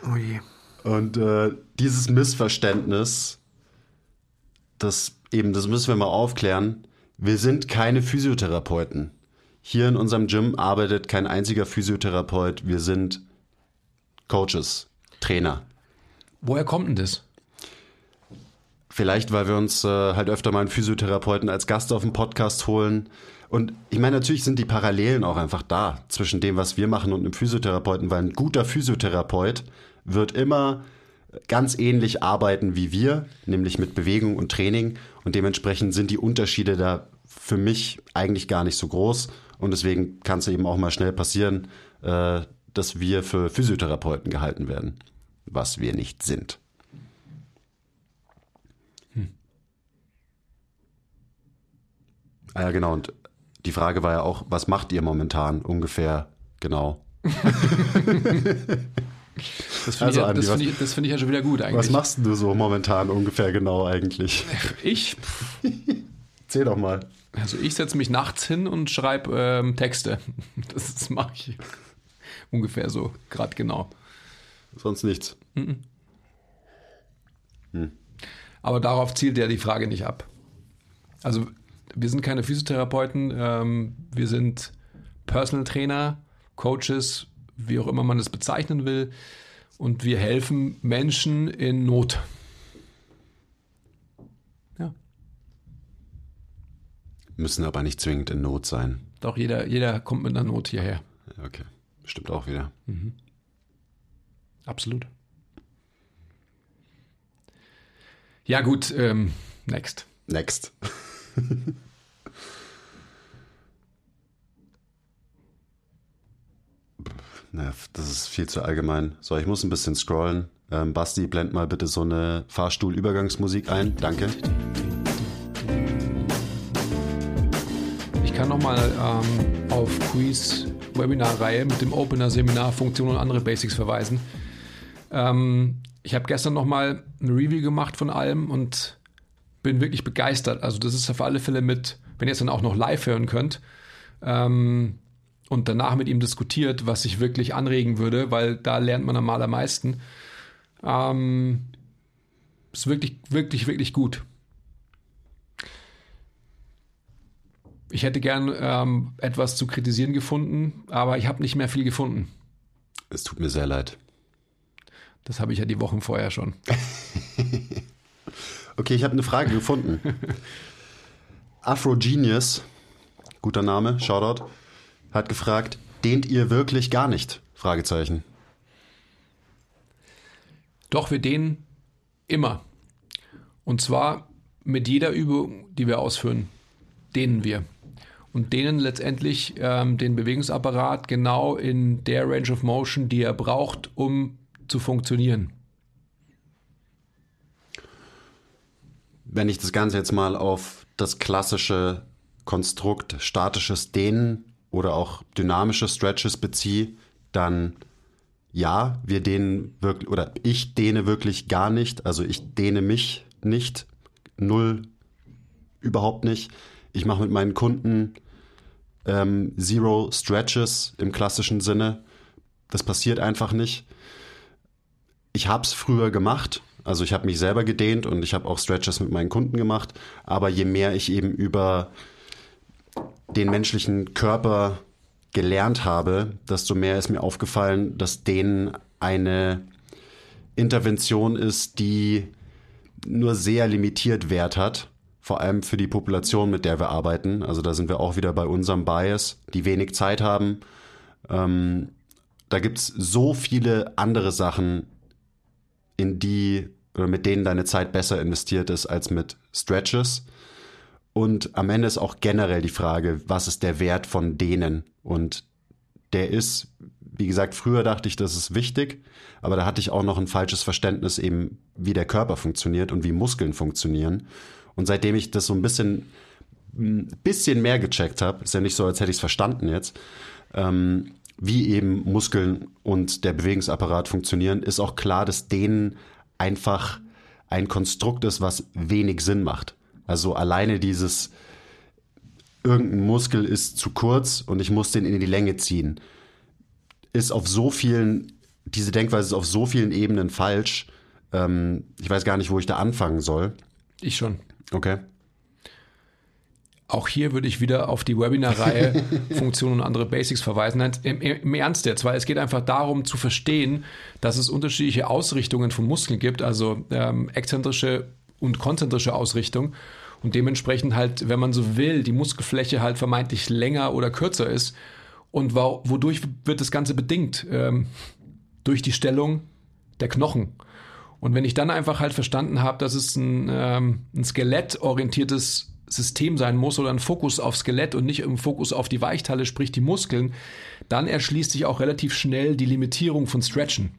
oh je. Und äh, dieses Missverständnis, das eben, das müssen wir mal aufklären. Wir sind keine Physiotherapeuten. Hier in unserem Gym arbeitet kein einziger Physiotherapeut. Wir sind Coaches, Trainer. Woher kommt denn das? Vielleicht, weil wir uns äh, halt öfter mal einen Physiotherapeuten als Gast auf dem Podcast holen. Und ich meine, natürlich sind die Parallelen auch einfach da zwischen dem, was wir machen und einem Physiotherapeuten, weil ein guter Physiotherapeut wird immer ganz ähnlich arbeiten wie wir, nämlich mit Bewegung und Training. Und dementsprechend sind die Unterschiede da für mich eigentlich gar nicht so groß. Und deswegen kann es eben auch mal schnell passieren, äh, dass wir für Physiotherapeuten gehalten werden, was wir nicht sind. Hm. Ah ja, genau. Und die Frage war ja auch, was macht ihr momentan ungefähr genau? Das finde also, ich, find ich, find ich, ja schon wieder gut eigentlich. Was machst du so momentan ungefähr genau eigentlich? Ich? Erzähl doch mal. Also ich setze mich nachts hin und schreibe ähm, Texte. Das, das mache ich ungefähr so, gerade genau. Sonst nichts. Mhm. Hm. Aber darauf zielt ja die Frage nicht ab. Also wir sind keine Physiotherapeuten, ähm, wir sind Personal Trainer, Coaches, wie auch immer man es bezeichnen will. Und wir helfen Menschen in Not. Müssen aber nicht zwingend in Not sein. Doch, jeder, jeder kommt mit einer Not hierher. Okay, stimmt auch wieder. Mhm. Absolut. Ja, gut, ähm, next. Next. Na, das ist viel zu allgemein. So, ich muss ein bisschen scrollen. Ähm, Basti, blend mal bitte so eine Fahrstuhlübergangsmusik ein. Danke. Kann nochmal ähm, auf Quiz Webinar-Reihe mit dem Opener-Seminar Funktion und andere Basics verweisen. Ähm, ich habe gestern nochmal ein Review gemacht von allem und bin wirklich begeistert. Also das ist auf alle Fälle mit, wenn ihr es dann auch noch live hören könnt ähm, und danach mit ihm diskutiert, was ich wirklich anregen würde, weil da lernt man am allermeisten. Ähm, ist wirklich, wirklich, wirklich gut. Ich hätte gern ähm, etwas zu kritisieren gefunden, aber ich habe nicht mehr viel gefunden. Es tut mir sehr leid. Das habe ich ja die Wochen vorher schon. okay, ich habe eine Frage gefunden. Afro Genius, guter Name, Shoutout, hat gefragt, dehnt ihr wirklich gar nicht? Fragezeichen. Doch, wir dehnen immer. Und zwar mit jeder Übung, die wir ausführen, dehnen wir. Und dehnen letztendlich ähm, den Bewegungsapparat genau in der Range of Motion, die er braucht, um zu funktionieren. Wenn ich das Ganze jetzt mal auf das klassische Konstrukt statisches Dehnen oder auch dynamische Stretches beziehe, dann ja, wir dehnen wirklich, oder ich dehne wirklich gar nicht, also ich dehne mich nicht, null, überhaupt nicht. Ich mache mit meinen Kunden ähm, Zero Stretches im klassischen Sinne. Das passiert einfach nicht ich habe es früher gemacht. Also ich habe mich selber gedehnt und ich habe auch Stretches mit meinen Kunden gemacht. Aber je mehr ich eben über den menschlichen Körper gelernt habe, desto mehr ist mir aufgefallen, dass denen eine Intervention ist, die nur sehr limitiert Wert hat, vor allem für die Population, mit der wir arbeiten. Also da sind wir auch wieder bei unserem Bias, die wenig Zeit haben. Ähm, da gibt's so viele andere Sachen, in die oder mit denen deine Zeit besser investiert ist als mit Stretches. Und am Ende ist auch generell die Frage, was ist der Wert von denen? Und der ist, wie gesagt, früher dachte ich, das ist wichtig, aber da hatte ich auch noch ein falsches Verständnis eben, wie der Körper funktioniert und wie Muskeln funktionieren. Und seitdem ich das so ein bisschen, ein bisschen mehr gecheckt habe, ist ja nicht so, als hätte ich es verstanden jetzt, ähm, wie eben Muskeln und der Bewegungsapparat funktionieren, ist auch klar, dass denen einfach ein Konstrukt ist, was wenig Sinn macht. Also alleine dieses irgendein Muskel ist zu kurz und ich muss den in die Länge ziehen, ist auf so vielen, diese Denkweise ist auf so vielen Ebenen falsch. Ähm, ich weiß gar nicht, wo ich da anfangen soll. Ich schon. Okay. Auch hier würde ich wieder auf die Webinar-Reihe Funktionen und andere Basics verweisen. Nein, im, Im Ernst jetzt, weil es geht einfach darum zu verstehen, dass es unterschiedliche Ausrichtungen von Muskeln gibt, also ähm, exzentrische und konzentrische Ausrichtung. Und dementsprechend halt, wenn man so will, die Muskelfläche halt vermeintlich länger oder kürzer ist. Und wodurch wird das Ganze bedingt? Ähm, durch die Stellung der Knochen. Und wenn ich dann einfach halt verstanden habe, dass es ein, ähm, ein skelettorientiertes System sein muss oder ein Fokus auf Skelett und nicht im Fokus auf die Weichteile, sprich die Muskeln, dann erschließt sich auch relativ schnell die Limitierung von Stretchen.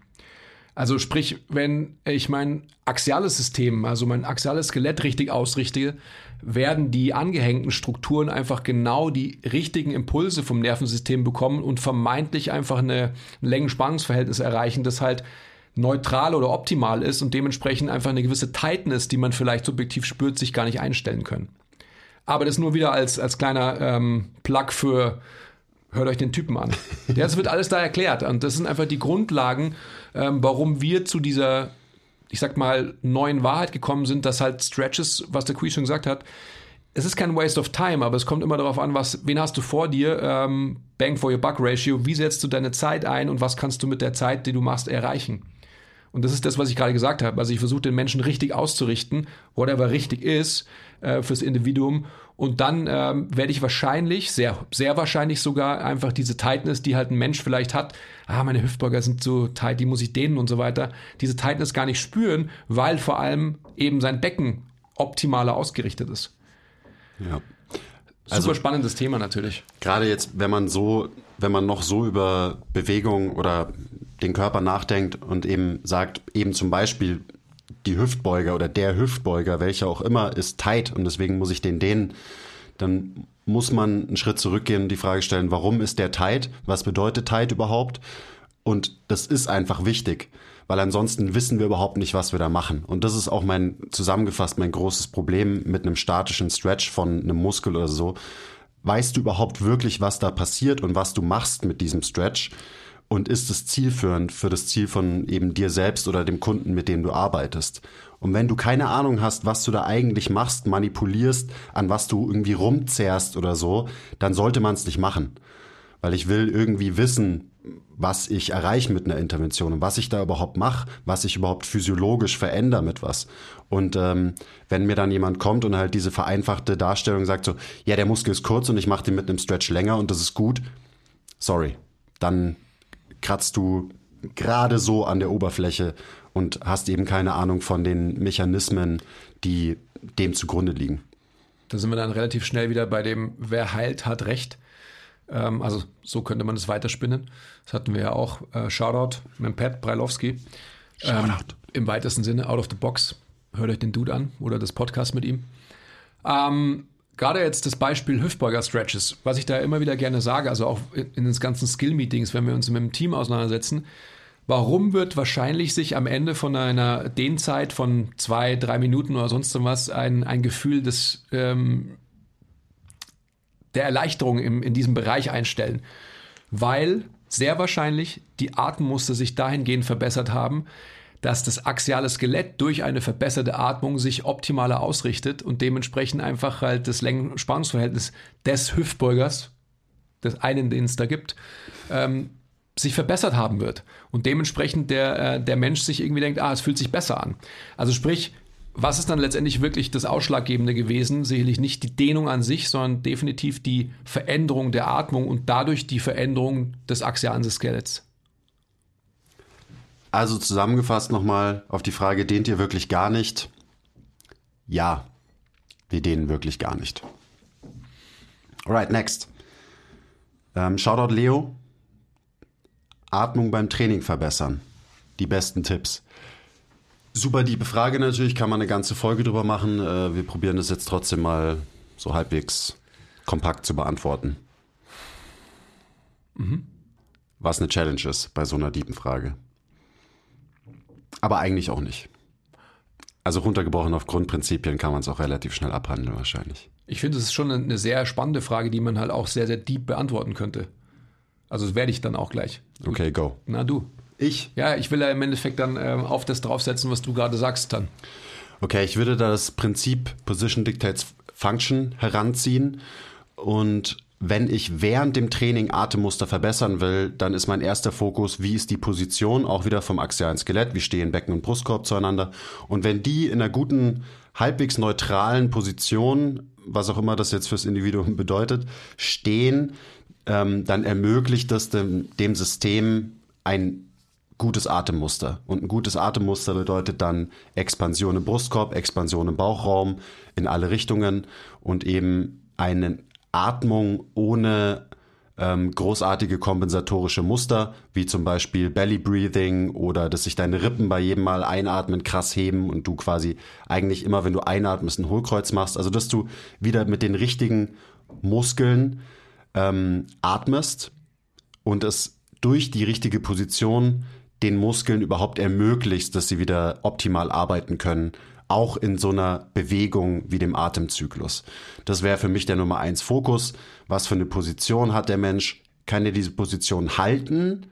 Also sprich, wenn ich mein axiales System, also mein axiales Skelett richtig ausrichte, werden die angehängten Strukturen einfach genau die richtigen Impulse vom Nervensystem bekommen und vermeintlich einfach eine, ein Längenspannungsverhältnis erreichen, das halt neutral oder optimal ist und dementsprechend einfach eine gewisse Tightness, die man vielleicht subjektiv spürt, sich gar nicht einstellen können. Aber das nur wieder als, als kleiner ähm, Plug für hört euch den Typen an. Das wird alles da erklärt. Und das sind einfach die Grundlagen, ähm, warum wir zu dieser, ich sag mal, neuen Wahrheit gekommen sind, dass halt Stretches, was der Quiz schon gesagt hat, es ist kein Waste of Time, aber es kommt immer darauf an, was, wen hast du vor dir, ähm, Bang for your Buck Ratio, wie setzt du deine Zeit ein und was kannst du mit der Zeit, die du machst, erreichen. Und das ist das, was ich gerade gesagt habe. Also ich versuche den Menschen richtig auszurichten, whatever richtig ist äh, fürs Individuum. Und dann ähm, werde ich wahrscheinlich, sehr, sehr wahrscheinlich sogar einfach diese Tightness, die halt ein Mensch vielleicht hat, ah, meine Hüftbeuger sind so tight, die muss ich dehnen und so weiter, diese Tightness gar nicht spüren, weil vor allem eben sein Becken optimaler ausgerichtet ist. Ja. Also, Super spannendes Thema natürlich. Gerade jetzt, wenn man so, wenn man noch so über Bewegung oder den Körper nachdenkt und eben sagt, eben zum Beispiel die Hüftbeuger oder der Hüftbeuger, welcher auch immer, ist tight und deswegen muss ich den dehnen, dann muss man einen Schritt zurückgehen und die Frage stellen, warum ist der tight? Was bedeutet tight überhaupt? Und das ist einfach wichtig, weil ansonsten wissen wir überhaupt nicht, was wir da machen. Und das ist auch mein, zusammengefasst, mein großes Problem mit einem statischen Stretch von einem Muskel oder so. Weißt du überhaupt wirklich, was da passiert und was du machst mit diesem Stretch? Und ist es zielführend für das Ziel von eben dir selbst oder dem Kunden, mit dem du arbeitest? Und wenn du keine Ahnung hast, was du da eigentlich machst, manipulierst, an was du irgendwie rumzerrst oder so, dann sollte man es nicht machen. Weil ich will irgendwie wissen, was ich erreiche mit einer Intervention und was ich da überhaupt mache, was ich überhaupt physiologisch verändere mit was. Und ähm, wenn mir dann jemand kommt und halt diese vereinfachte Darstellung sagt so, ja, der Muskel ist kurz und ich mache den mit einem Stretch länger und das ist gut, sorry, dann kratzt du gerade so an der Oberfläche und hast eben keine Ahnung von den Mechanismen, die dem zugrunde liegen. Da sind wir dann relativ schnell wieder bei dem, wer heilt, hat Recht. Ähm, also so könnte man es weiterspinnen. Das hatten wir ja auch. Äh, Shoutout mit Pat Breilowski. Ähm, Im weitesten Sinne, out of the box. Hört euch den Dude an oder das Podcast mit ihm. Ähm, Gerade jetzt das Beispiel Hüftbeuger-Stretches, was ich da immer wieder gerne sage, also auch in den ganzen Skill-Meetings, wenn wir uns mit dem Team auseinandersetzen, Warum wird wahrscheinlich sich am Ende von einer Dehnzeit von zwei, drei Minuten oder sonst was ein, ein Gefühl des, ähm, der Erleichterung im, in diesem Bereich einstellen? Weil sehr wahrscheinlich die Atemmuster sich dahingehend verbessert haben, dass das axiale Skelett durch eine verbesserte Atmung sich optimaler ausrichtet und dementsprechend einfach halt das Längen-Spannungsverhältnis des Hüftbeugers, des einen, den es da gibt, ähm, sich verbessert haben wird. Und dementsprechend der, äh, der Mensch sich irgendwie denkt, ah, es fühlt sich besser an. Also sprich, was ist dann letztendlich wirklich das Ausschlaggebende gewesen? Sicherlich nicht die Dehnung an sich, sondern definitiv die Veränderung der Atmung und dadurch die Veränderung des axialen Skeletts. Also zusammengefasst nochmal auf die Frage, dehnt ihr wirklich gar nicht? Ja, wir dehnen wirklich gar nicht. Alright, next. Ähm, Shoutout Leo, Atmung beim Training verbessern. Die besten Tipps. Super diebe Frage natürlich, kann man eine ganze Folge drüber machen. Äh, wir probieren das jetzt trotzdem mal so halbwegs kompakt zu beantworten. Mhm. Was eine Challenge ist bei so einer dieben Frage. Aber eigentlich auch nicht. Also runtergebrochen auf Grundprinzipien kann man es auch relativ schnell abhandeln wahrscheinlich. Ich finde, es ist schon eine sehr spannende Frage, die man halt auch sehr, sehr deep beantworten könnte. Also das werde ich dann auch gleich. Okay, go. Na du. Ich? Ja, ich will ja im Endeffekt dann ähm, auf das draufsetzen, was du gerade sagst dann. Okay, ich würde da das Prinzip Position Dictates Function heranziehen und wenn ich während dem Training Atemmuster verbessern will, dann ist mein erster Fokus, wie ist die Position, auch wieder vom axialen Skelett, wie stehen Becken und Brustkorb zueinander. Und wenn die in einer guten, halbwegs neutralen Position, was auch immer das jetzt fürs Individuum bedeutet, stehen, ähm, dann ermöglicht das dem, dem System ein gutes Atemmuster. Und ein gutes Atemmuster bedeutet dann Expansion im Brustkorb, Expansion im Bauchraum in alle Richtungen und eben eine Atmung ohne ähm, großartige kompensatorische Muster, wie zum Beispiel Belly Breathing oder dass sich deine Rippen bei jedem Mal einatmen krass heben und du quasi eigentlich immer, wenn du einatmest, ein Hohlkreuz machst. Also dass du wieder mit den richtigen Muskeln ähm, atmest und es durch die richtige Position den Muskeln überhaupt ermöglicht, dass sie wieder optimal arbeiten können, auch in so einer Bewegung wie dem Atemzyklus. Das wäre für mich der Nummer eins Fokus. Was für eine Position hat der Mensch? Kann er diese Position halten?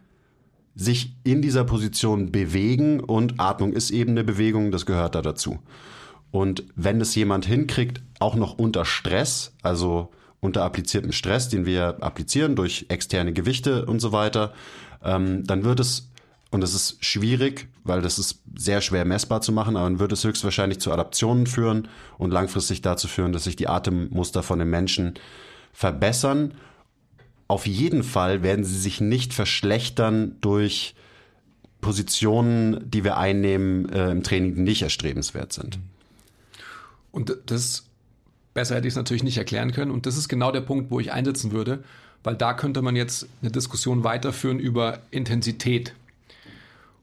Sich in dieser Position bewegen und Atmung ist eben eine Bewegung, das gehört da dazu. Und wenn es jemand hinkriegt, auch noch unter Stress, also unter appliziertem Stress, den wir applizieren durch externe Gewichte und so weiter, ähm, dann wird es, und das ist schwierig, weil das ist sehr schwer messbar zu machen, aber dann wird es höchstwahrscheinlich zu Adaptionen führen und langfristig dazu führen, dass sich die Atemmuster von den Menschen verbessern. Auf jeden Fall werden sie sich nicht verschlechtern durch Positionen, die wir einnehmen äh, im Training, die nicht erstrebenswert sind. Und das Besser hätte ich es natürlich nicht erklären können. Und das ist genau der Punkt, wo ich einsetzen würde, weil da könnte man jetzt eine Diskussion weiterführen über Intensität.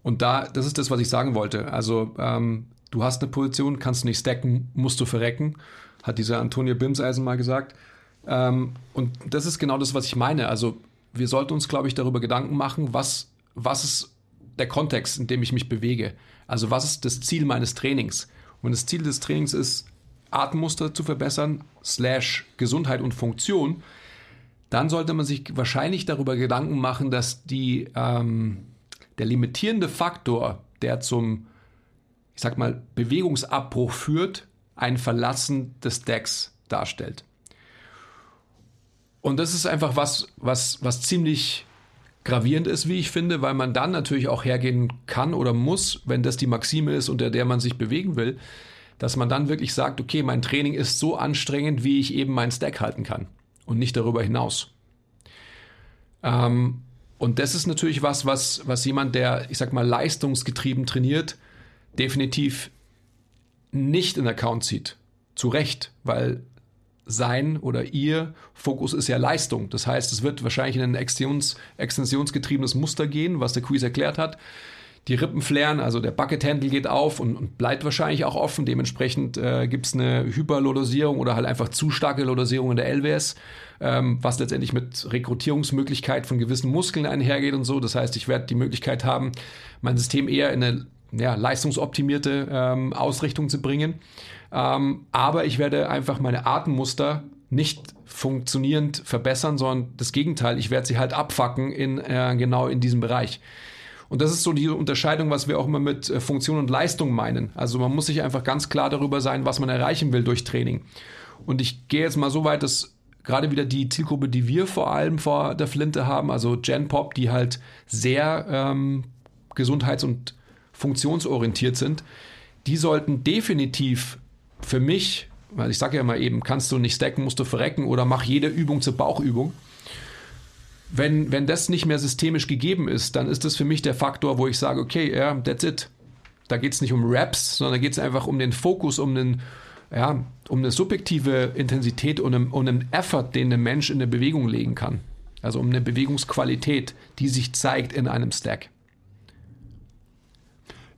Und da, das ist das, was ich sagen wollte. Also ähm, du hast eine Position, kannst du nicht stacken, musst du verrecken, hat dieser Antonio Bimseisen mal gesagt. Ähm, und das ist genau das, was ich meine. Also wir sollten uns, glaube ich, darüber Gedanken machen, was, was ist der Kontext, in dem ich mich bewege. Also was ist das Ziel meines Trainings? Und das Ziel des Trainings ist, Atemmuster zu verbessern, slash Gesundheit und Funktion, dann sollte man sich wahrscheinlich darüber Gedanken machen, dass die, ähm, der limitierende Faktor, der zum ich sag mal, Bewegungsabbruch führt, ein Verlassen des Decks darstellt. Und das ist einfach was, was, was ziemlich gravierend ist, wie ich finde, weil man dann natürlich auch hergehen kann oder muss, wenn das die Maxime ist, unter der man sich bewegen will, dass man dann wirklich sagt, okay, mein Training ist so anstrengend, wie ich eben meinen Stack halten kann und nicht darüber hinaus. Ähm, und das ist natürlich was, was, was jemand, der, ich sag mal, leistungsgetrieben trainiert, definitiv nicht in Account zieht. Zu Recht, weil sein oder ihr Fokus ist ja Leistung. Das heißt, es wird wahrscheinlich in ein Extensions, extensionsgetriebenes Muster gehen, was der Quiz erklärt hat. Die Rippen flären, also der Bucket-Handle geht auf und, und, bleibt wahrscheinlich auch offen. Dementsprechend äh, gibt es eine Hyperlodosierung oder halt einfach zu starke Lodosierung in der LWS, ähm, was letztendlich mit Rekrutierungsmöglichkeit von gewissen Muskeln einhergeht und so. Das heißt, ich werde die Möglichkeit haben, mein System eher in eine ja, leistungsoptimierte ähm, Ausrichtung zu bringen. Ähm, aber ich werde einfach meine Atemmuster nicht funktionierend verbessern, sondern das Gegenteil, ich werde sie halt abfacken in äh, genau in diesem Bereich. Und das ist so die Unterscheidung, was wir auch immer mit äh, Funktion und Leistung meinen. Also man muss sich einfach ganz klar darüber sein, was man erreichen will durch Training. Und ich gehe jetzt mal so weit, dass gerade wieder die Zielgruppe, die wir vor allem vor der Flinte haben, also Gen Pop, die halt sehr ähm, gesundheits- und funktionsorientiert sind, die sollten definitiv für mich, weil ich sage ja immer eben, kannst du nicht stacken, musst du verrecken oder mach jede Übung zur Bauchübung. Wenn, wenn das nicht mehr systemisch gegeben ist, dann ist das für mich der Faktor, wo ich sage, okay, yeah, that's it. Da geht es nicht um Raps, sondern da geht es einfach um den Fokus, um den, ja, um eine subjektive Intensität und um, um einen Effort, den ein Mensch in eine Bewegung legen kann. Also um eine Bewegungsqualität, die sich zeigt in einem Stack.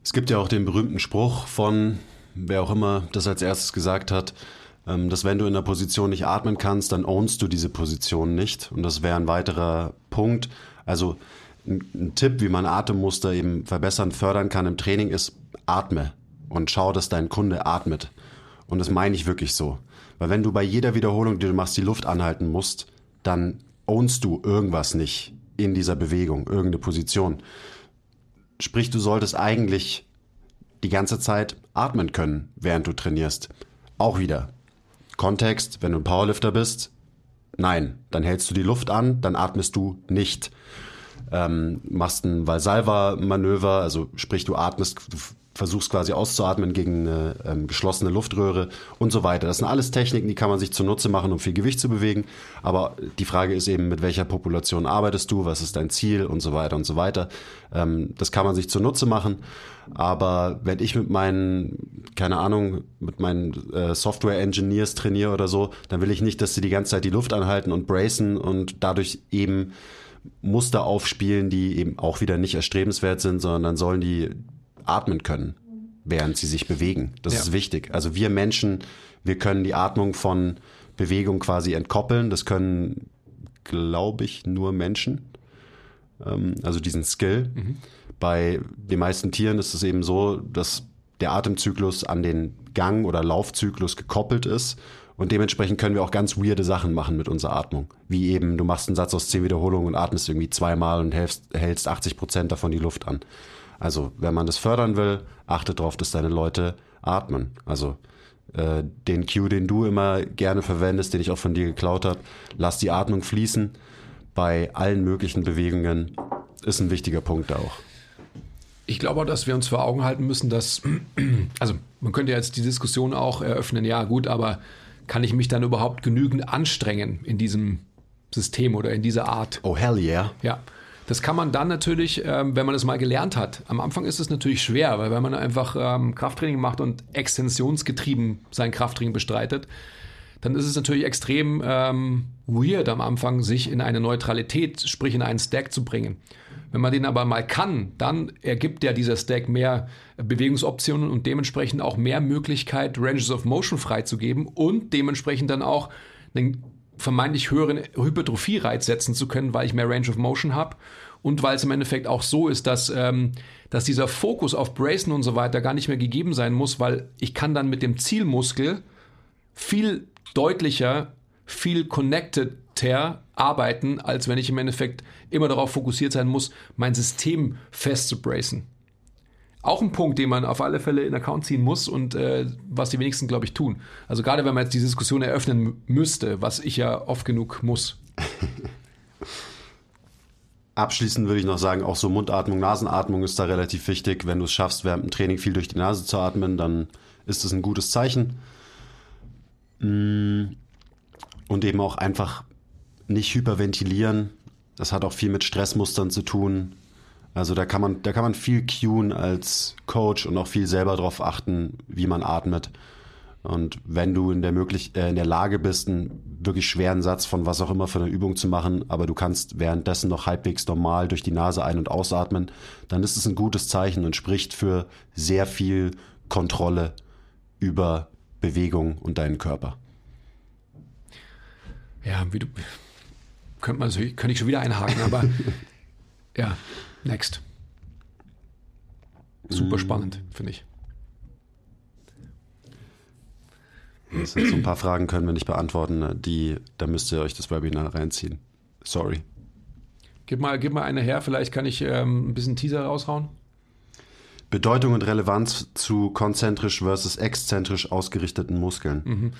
Es gibt ja auch den berühmten Spruch von wer auch immer das als erstes gesagt hat, ähm, dass wenn du in der Position nicht atmen kannst, dann ownst du diese Position nicht. Und das wäre ein weiterer Punkt. Also ein, ein Tipp, wie man Atemmuster eben verbessern, fördern kann im Training ist, atme und schau, dass dein Kunde atmet. Und das meine ich wirklich so. Weil wenn du bei jeder Wiederholung, die du machst, die Luft anhalten musst, dann ownst du irgendwas nicht in dieser Bewegung, irgendeine Position. Sprich, du solltest eigentlich die ganze Zeit atmen können, während du trainierst. Auch wieder. Kontext, wenn du ein Powerlifter bist, nein, dann hältst du die Luft an, dann atmest du nicht. Ähm, machst ein Valsalva-Manöver, also sprich, du atmest, du versuchst quasi auszuatmen gegen eine ähm, geschlossene Luftröhre und so weiter. Das sind alles Techniken, die kann man sich zunutze machen, um viel Gewicht zu bewegen. Aber die Frage ist eben, mit welcher Population arbeitest du, was ist dein Ziel und so weiter und so weiter. Ähm, das kann man sich zunutze machen. Aber wenn ich mit meinen, keine Ahnung, mit meinen äh, Software-Engineers trainiere oder so, dann will ich nicht, dass sie die ganze Zeit die Luft anhalten und bracen und dadurch eben Muster aufspielen, die eben auch wieder nicht erstrebenswert sind, sondern dann sollen die atmen können, während sie sich bewegen. Das ja. ist wichtig. Also wir Menschen, wir können die Atmung von Bewegung quasi entkoppeln. Das können, glaube ich, nur Menschen. Ähm, also diesen Skill. Mhm. Bei den meisten Tieren ist es eben so, dass der Atemzyklus an den Gang- oder Laufzyklus gekoppelt ist. Und dementsprechend können wir auch ganz weirde Sachen machen mit unserer Atmung. Wie eben, du machst einen Satz aus zehn Wiederholungen und atmest irgendwie zweimal und hältst, hältst 80 Prozent davon die Luft an. Also, wenn man das fördern will, achte darauf, dass deine Leute atmen. Also, äh, den Cue, den du immer gerne verwendest, den ich auch von dir geklaut habe, lass die Atmung fließen bei allen möglichen Bewegungen, ist ein wichtiger Punkt auch. Ich glaube auch, dass wir uns vor Augen halten müssen, dass, also man könnte jetzt die Diskussion auch eröffnen, ja gut, aber kann ich mich dann überhaupt genügend anstrengen in diesem System oder in dieser Art? Oh, hell yeah. Ja. Das kann man dann natürlich, ähm, wenn man es mal gelernt hat. Am Anfang ist es natürlich schwer, weil wenn man einfach ähm, Krafttraining macht und extensionsgetrieben sein Krafttraining bestreitet, dann ist es natürlich extrem ähm, weird am Anfang, sich in eine Neutralität, sprich in einen Stack zu bringen. Wenn man den aber mal kann, dann ergibt ja dieser Stack mehr Bewegungsoptionen und dementsprechend auch mehr Möglichkeit, Ranges of Motion freizugeben und dementsprechend dann auch einen vermeintlich höheren Hypertrophie-Reiz setzen zu können, weil ich mehr Range of Motion habe und weil es im Endeffekt auch so ist, dass, ähm, dass dieser Fokus auf Bracen und so weiter gar nicht mehr gegeben sein muss, weil ich kann dann mit dem Zielmuskel viel deutlicher, viel connected arbeiten, als wenn ich im Endeffekt immer darauf fokussiert sein muss, mein System fest zu bracen. Auch ein Punkt, den man auf alle Fälle in Account ziehen muss und äh, was die wenigsten, glaube ich, tun. Also gerade wenn man jetzt die Diskussion eröffnen müsste, was ich ja oft genug muss. Abschließend würde ich noch sagen, auch so Mundatmung, Nasenatmung ist da relativ wichtig. Wenn du es schaffst, während dem Training viel durch die Nase zu atmen, dann ist das ein gutes Zeichen. Mm. Und eben auch einfach nicht hyperventilieren. Das hat auch viel mit Stressmustern zu tun. Also da kann man, da kann man viel cueen als Coach und auch viel selber darauf achten, wie man atmet. Und wenn du in der, möglich äh, in der Lage bist, einen wirklich schweren Satz von was auch immer für eine Übung zu machen, aber du kannst währenddessen noch halbwegs normal durch die Nase ein- und ausatmen, dann ist es ein gutes Zeichen und spricht für sehr viel Kontrolle über Bewegung und deinen Körper. Ja, wie du könnte man könnte ich schon wieder einhaken, aber ja, next. Super spannend, finde ich. Das sind so ein paar Fragen können wir nicht beantworten, die, da müsst ihr euch das Webinar reinziehen. Sorry. Gib mal, gib mal eine her, vielleicht kann ich ähm, ein bisschen Teaser raushauen. Bedeutung und Relevanz zu konzentrisch versus exzentrisch ausgerichteten Muskeln. Mhm.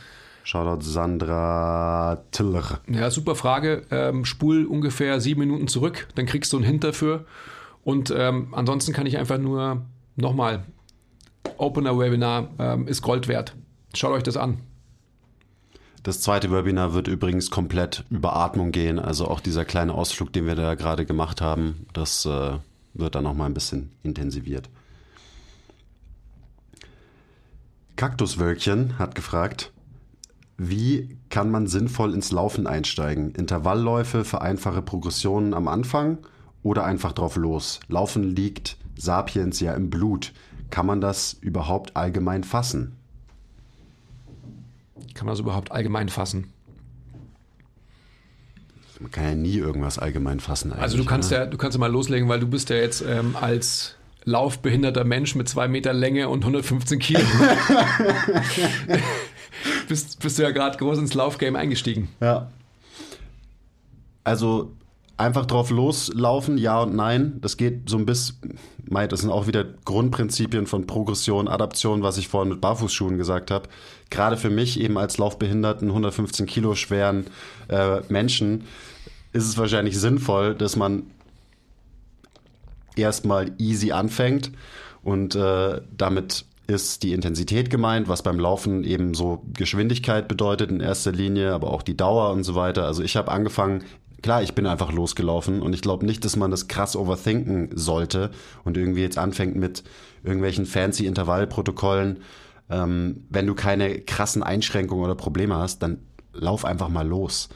Shoutout Sandra Tiller. Ja, super Frage. Ähm, spul ungefähr sieben Minuten zurück, dann kriegst du einen Hint dafür. Und ähm, ansonsten kann ich einfach nur nochmal, Opener Webinar ähm, ist Gold wert. Schaut euch das an. Das zweite Webinar wird übrigens komplett über Atmung gehen. Also auch dieser kleine Ausflug, den wir da gerade gemacht haben, das äh, wird dann nochmal ein bisschen intensiviert. Kaktuswölkchen hat gefragt, wie kann man sinnvoll ins Laufen einsteigen? Intervallläufe für einfache Progressionen am Anfang oder einfach drauf los? Laufen liegt Sapiens ja im Blut. Kann man das überhaupt allgemein fassen? Kann man das überhaupt allgemein fassen? Man kann ja nie irgendwas allgemein fassen. Also du kannst ne? ja, du kannst ja mal loslegen, weil du bist ja jetzt ähm, als laufbehinderter Mensch mit zwei Meter Länge und 115 Kilo. bist, bist du ja gerade groß ins Laufgame eingestiegen. Ja. Also einfach drauf loslaufen, ja und nein. Das geht so ein bisschen, das sind auch wieder Grundprinzipien von Progression, Adaption, was ich vorhin mit Barfußschuhen gesagt habe. Gerade für mich eben als laufbehinderten, 115 Kilo schweren äh, Menschen ist es wahrscheinlich sinnvoll, dass man erstmal easy anfängt und äh, damit ist die Intensität gemeint, was beim Laufen eben so Geschwindigkeit bedeutet in erster Linie, aber auch die Dauer und so weiter. Also ich habe angefangen, klar, ich bin einfach losgelaufen und ich glaube nicht, dass man das krass overthinken sollte und irgendwie jetzt anfängt mit irgendwelchen fancy Intervallprotokollen. Ähm, wenn du keine krassen Einschränkungen oder Probleme hast, dann lauf einfach mal los.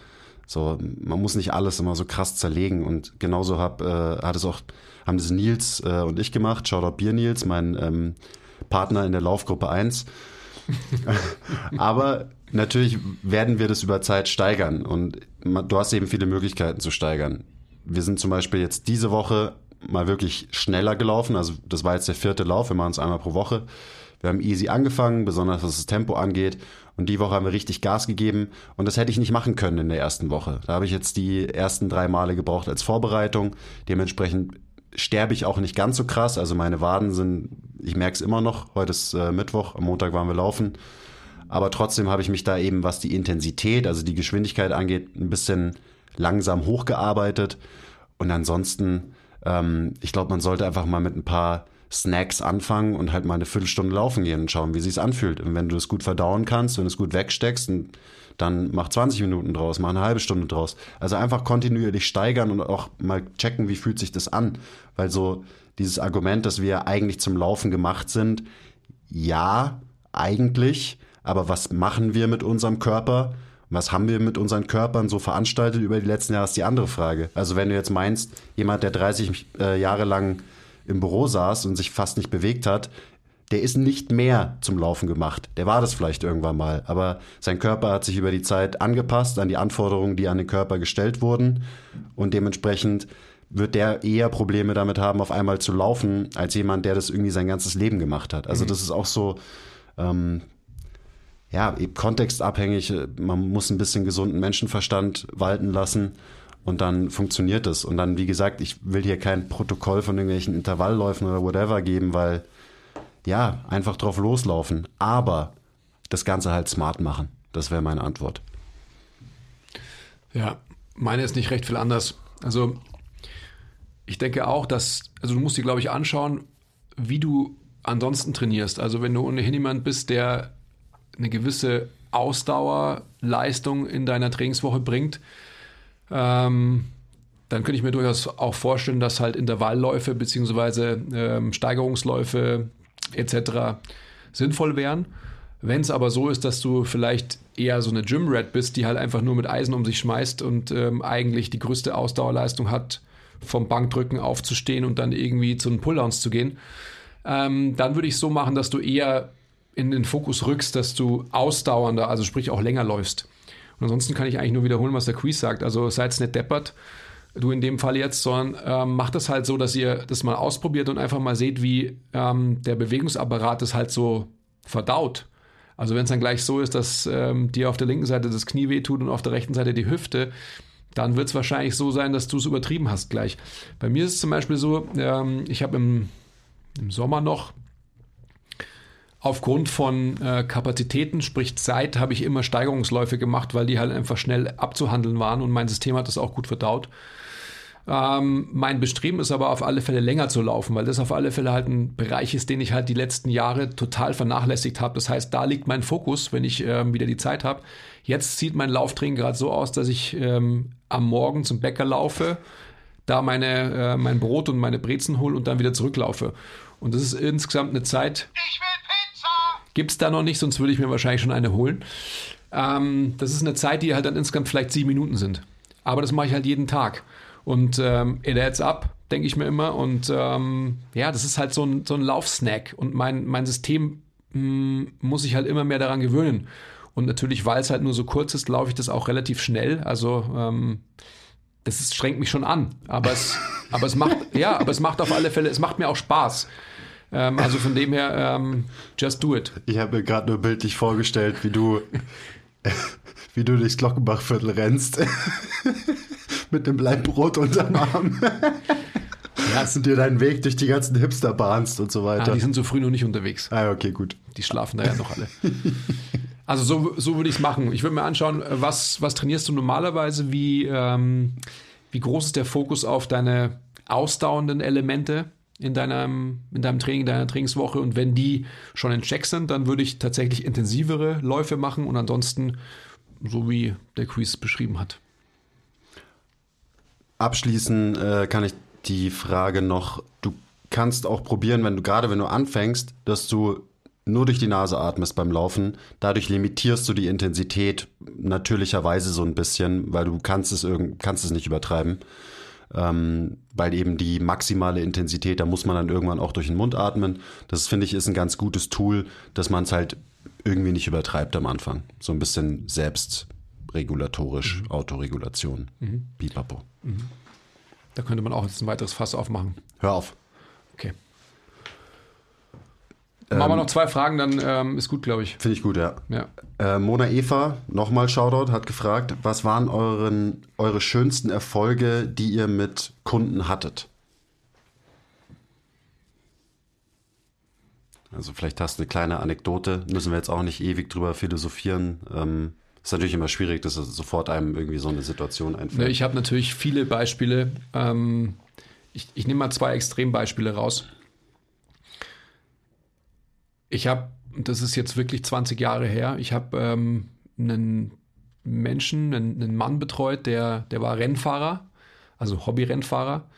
So, man muss nicht alles immer so krass zerlegen und genauso hab, äh, hat es auch, haben das Nils äh, und ich gemacht. Shoutout Bier Nils, mein ähm, Partner in der Laufgruppe 1. Aber natürlich werden wir das über Zeit steigern und du hast eben viele Möglichkeiten zu steigern. Wir sind zum Beispiel jetzt diese Woche mal wirklich schneller gelaufen. Also das war jetzt der vierte Lauf, wir machen es einmal pro Woche. Wir haben easy angefangen, besonders was das Tempo angeht. Und die Woche haben wir richtig Gas gegeben. Und das hätte ich nicht machen können in der ersten Woche. Da habe ich jetzt die ersten drei Male gebraucht als Vorbereitung. Dementsprechend sterbe ich auch nicht ganz so krass. Also meine Waden sind, ich merke es immer noch. Heute ist äh, Mittwoch, am Montag waren wir laufen. Aber trotzdem habe ich mich da eben, was die Intensität, also die Geschwindigkeit angeht, ein bisschen langsam hochgearbeitet. Und ansonsten, ähm, ich glaube, man sollte einfach mal mit ein paar Snacks anfangen und halt mal eine Viertelstunde laufen gehen und schauen, wie sich's anfühlt. Und wenn du es gut verdauen kannst, wenn du es gut wegsteckst, dann mach 20 Minuten draus, mach eine halbe Stunde draus. Also einfach kontinuierlich steigern und auch mal checken, wie fühlt sich das an. Weil so dieses Argument, dass wir eigentlich zum Laufen gemacht sind, ja, eigentlich, aber was machen wir mit unserem Körper? Was haben wir mit unseren Körpern so veranstaltet über die letzten Jahre, ist die andere Frage. Also wenn du jetzt meinst, jemand, der 30 äh, Jahre lang im Büro saß und sich fast nicht bewegt hat, der ist nicht mehr zum Laufen gemacht. Der war das vielleicht irgendwann mal, aber sein Körper hat sich über die Zeit angepasst an die Anforderungen, die an den Körper gestellt wurden und dementsprechend wird der eher Probleme damit haben, auf einmal zu laufen, als jemand, der das irgendwie sein ganzes Leben gemacht hat. Also mhm. das ist auch so, ähm, ja, kontextabhängig. Man muss ein bisschen gesunden Menschenverstand walten lassen und dann funktioniert es. Und dann, wie gesagt, ich will hier kein Protokoll von irgendwelchen Intervallläufen oder whatever geben, weil ja, einfach drauf loslaufen, aber das Ganze halt smart machen. Das wäre meine Antwort. Ja, meine ist nicht recht viel anders. Also ich denke auch, dass, also du musst dir, glaube ich, anschauen, wie du ansonsten trainierst. Also wenn du ohnehin jemand bist, der eine gewisse Ausdauerleistung in deiner Trainingswoche bringt, ähm, dann könnte ich mir durchaus auch vorstellen, dass halt Intervallläufe bzw. Ähm, Steigerungsläufe etc. sinnvoll wären. Wenn es aber so ist, dass du vielleicht eher so eine Gym-Rat bist, die halt einfach nur mit Eisen um sich schmeißt und ähm, eigentlich die größte Ausdauerleistung hat, vom Bankdrücken aufzustehen und dann irgendwie zu den Pulldowns zu gehen, ähm, dann würde ich so machen, dass du eher in den Fokus rückst, dass du ausdauernder, also sprich auch länger läufst. Und ansonsten kann ich eigentlich nur wiederholen, was der Quiz sagt. Also seid nicht deppert, du in dem Fall jetzt, sondern ähm, macht das halt so, dass ihr das mal ausprobiert und einfach mal seht, wie ähm, der Bewegungsapparat das halt so verdaut. Also wenn es dann gleich so ist, dass ähm, dir auf der linken Seite das Knie wehtut und auf der rechten Seite die Hüfte, dann wird es wahrscheinlich so sein, dass du es übertrieben hast gleich. Bei mir ist es zum Beispiel so, ähm, ich habe im, im Sommer noch aufgrund von äh, Kapazitäten, sprich Zeit, habe ich immer Steigerungsläufe gemacht, weil die halt einfach schnell abzuhandeln waren und mein System hat das auch gut verdaut. Ähm, mein Bestreben ist aber auf alle Fälle länger zu laufen, weil das auf alle Fälle halt ein Bereich ist, den ich halt die letzten Jahre total vernachlässigt habe. Das heißt, da liegt mein Fokus, wenn ich ähm, wieder die Zeit habe. Jetzt sieht mein Lauftraining gerade so aus, dass ich ähm, am Morgen zum Bäcker laufe, da meine, äh, mein Brot und meine Brezen hole und dann wieder zurücklaufe. Und das ist insgesamt eine Zeit. Ich will! Gibt es da noch nicht, sonst würde ich mir wahrscheinlich schon eine holen. Ähm, das ist eine Zeit, die halt dann insgesamt vielleicht sieben Minuten sind. Aber das mache ich halt jeden Tag. Und ähm, it adds up, denke ich mir immer. Und ähm, ja, das ist halt so ein, so ein Laufsnack. Und mein, mein System mh, hm, muss sich halt immer mehr daran gewöhnen. Und natürlich, weil es halt nur so kurz ist, laufe ich das auch relativ schnell. Also ähm, das ist, strengt mich schon an. Aber es, aber es macht, ja, aber es macht auf alle Fälle, es macht mir auch Spaß. Ähm, also von dem her, ähm, just do it. Ich habe mir gerade nur bildlich vorgestellt, wie du, wie du durchs Glockenbachviertel rennst mit dem Leibbrot unterm Arm. Ja. und dir deinen Weg durch die ganzen Hipster bahnst und so weiter. Ah, die sind so früh noch nicht unterwegs. Ah, okay, gut. Die schlafen da ja noch alle. Also so, so würde ich es machen. Ich würde mir anschauen, was, was trainierst du normalerweise, wie, ähm, wie groß ist der Fokus auf deine ausdauernden Elemente in deinem, in deinem Training, deiner Trainingswoche und wenn die schon in Check sind, dann würde ich tatsächlich intensivere Läufe machen und ansonsten so wie der Quiz beschrieben hat. Abschließen äh, kann ich die Frage noch, du kannst auch probieren, wenn du gerade wenn du anfängst, dass du nur durch die Nase atmest beim Laufen. Dadurch limitierst du die Intensität natürlicherweise so ein bisschen, weil du kannst es irgend, kannst es nicht übertreiben. Ähm, weil eben die maximale Intensität, da muss man dann irgendwann auch durch den Mund atmen. Das finde ich ist ein ganz gutes Tool, dass man es halt irgendwie nicht übertreibt am Anfang. So ein bisschen selbst regulatorisch, mhm. Autoregulation. Mhm. Pipapo. Mhm. Da könnte man auch jetzt ein weiteres Fass aufmachen. Hör auf. Okay. Ähm, Machen wir noch zwei Fragen, dann ähm, ist gut, glaube ich. Finde ich gut, ja. ja. Äh, Mona Eva, nochmal Shoutout, hat gefragt, was waren euren, eure schönsten Erfolge, die ihr mit Kunden hattet? Also vielleicht hast du eine kleine Anekdote, müssen wir jetzt auch nicht ewig drüber philosophieren. Ähm, ist natürlich immer schwierig, dass sofort einem irgendwie so eine Situation einfällt. Ich habe natürlich viele Beispiele. Ähm, ich, ich nehme mal zwei Extrembeispiele raus. Ich habe, das ist jetzt wirklich 20 Jahre her, ich habe ähm, einen Menschen, einen, einen, Mann betreut, der, der war Rennfahrer, also Hobby-Rennfahrer.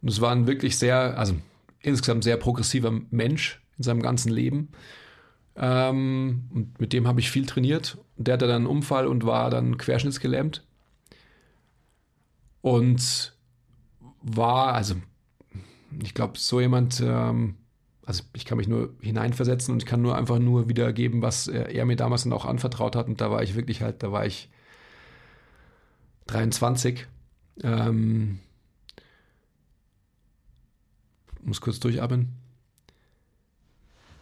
Und es war ein wirklich sehr, also insgesamt sehr progressiver Mensch in seinem ganzen Leben. Ähm, und mit dem habe ich viel trainiert. Der hatte dann einen Unfall und war dann querschnittsgelähmt. Und war, also ich glaube, so jemand, ähm, also ich kann mich nur hineinversetzen und ich kann nur einfach nur wiedergeben, was er, er, mir damals dann auch anvertraut hat. Und da war ich wirklich halt, da war ich 23. Ähm, muss kurz durchatmen.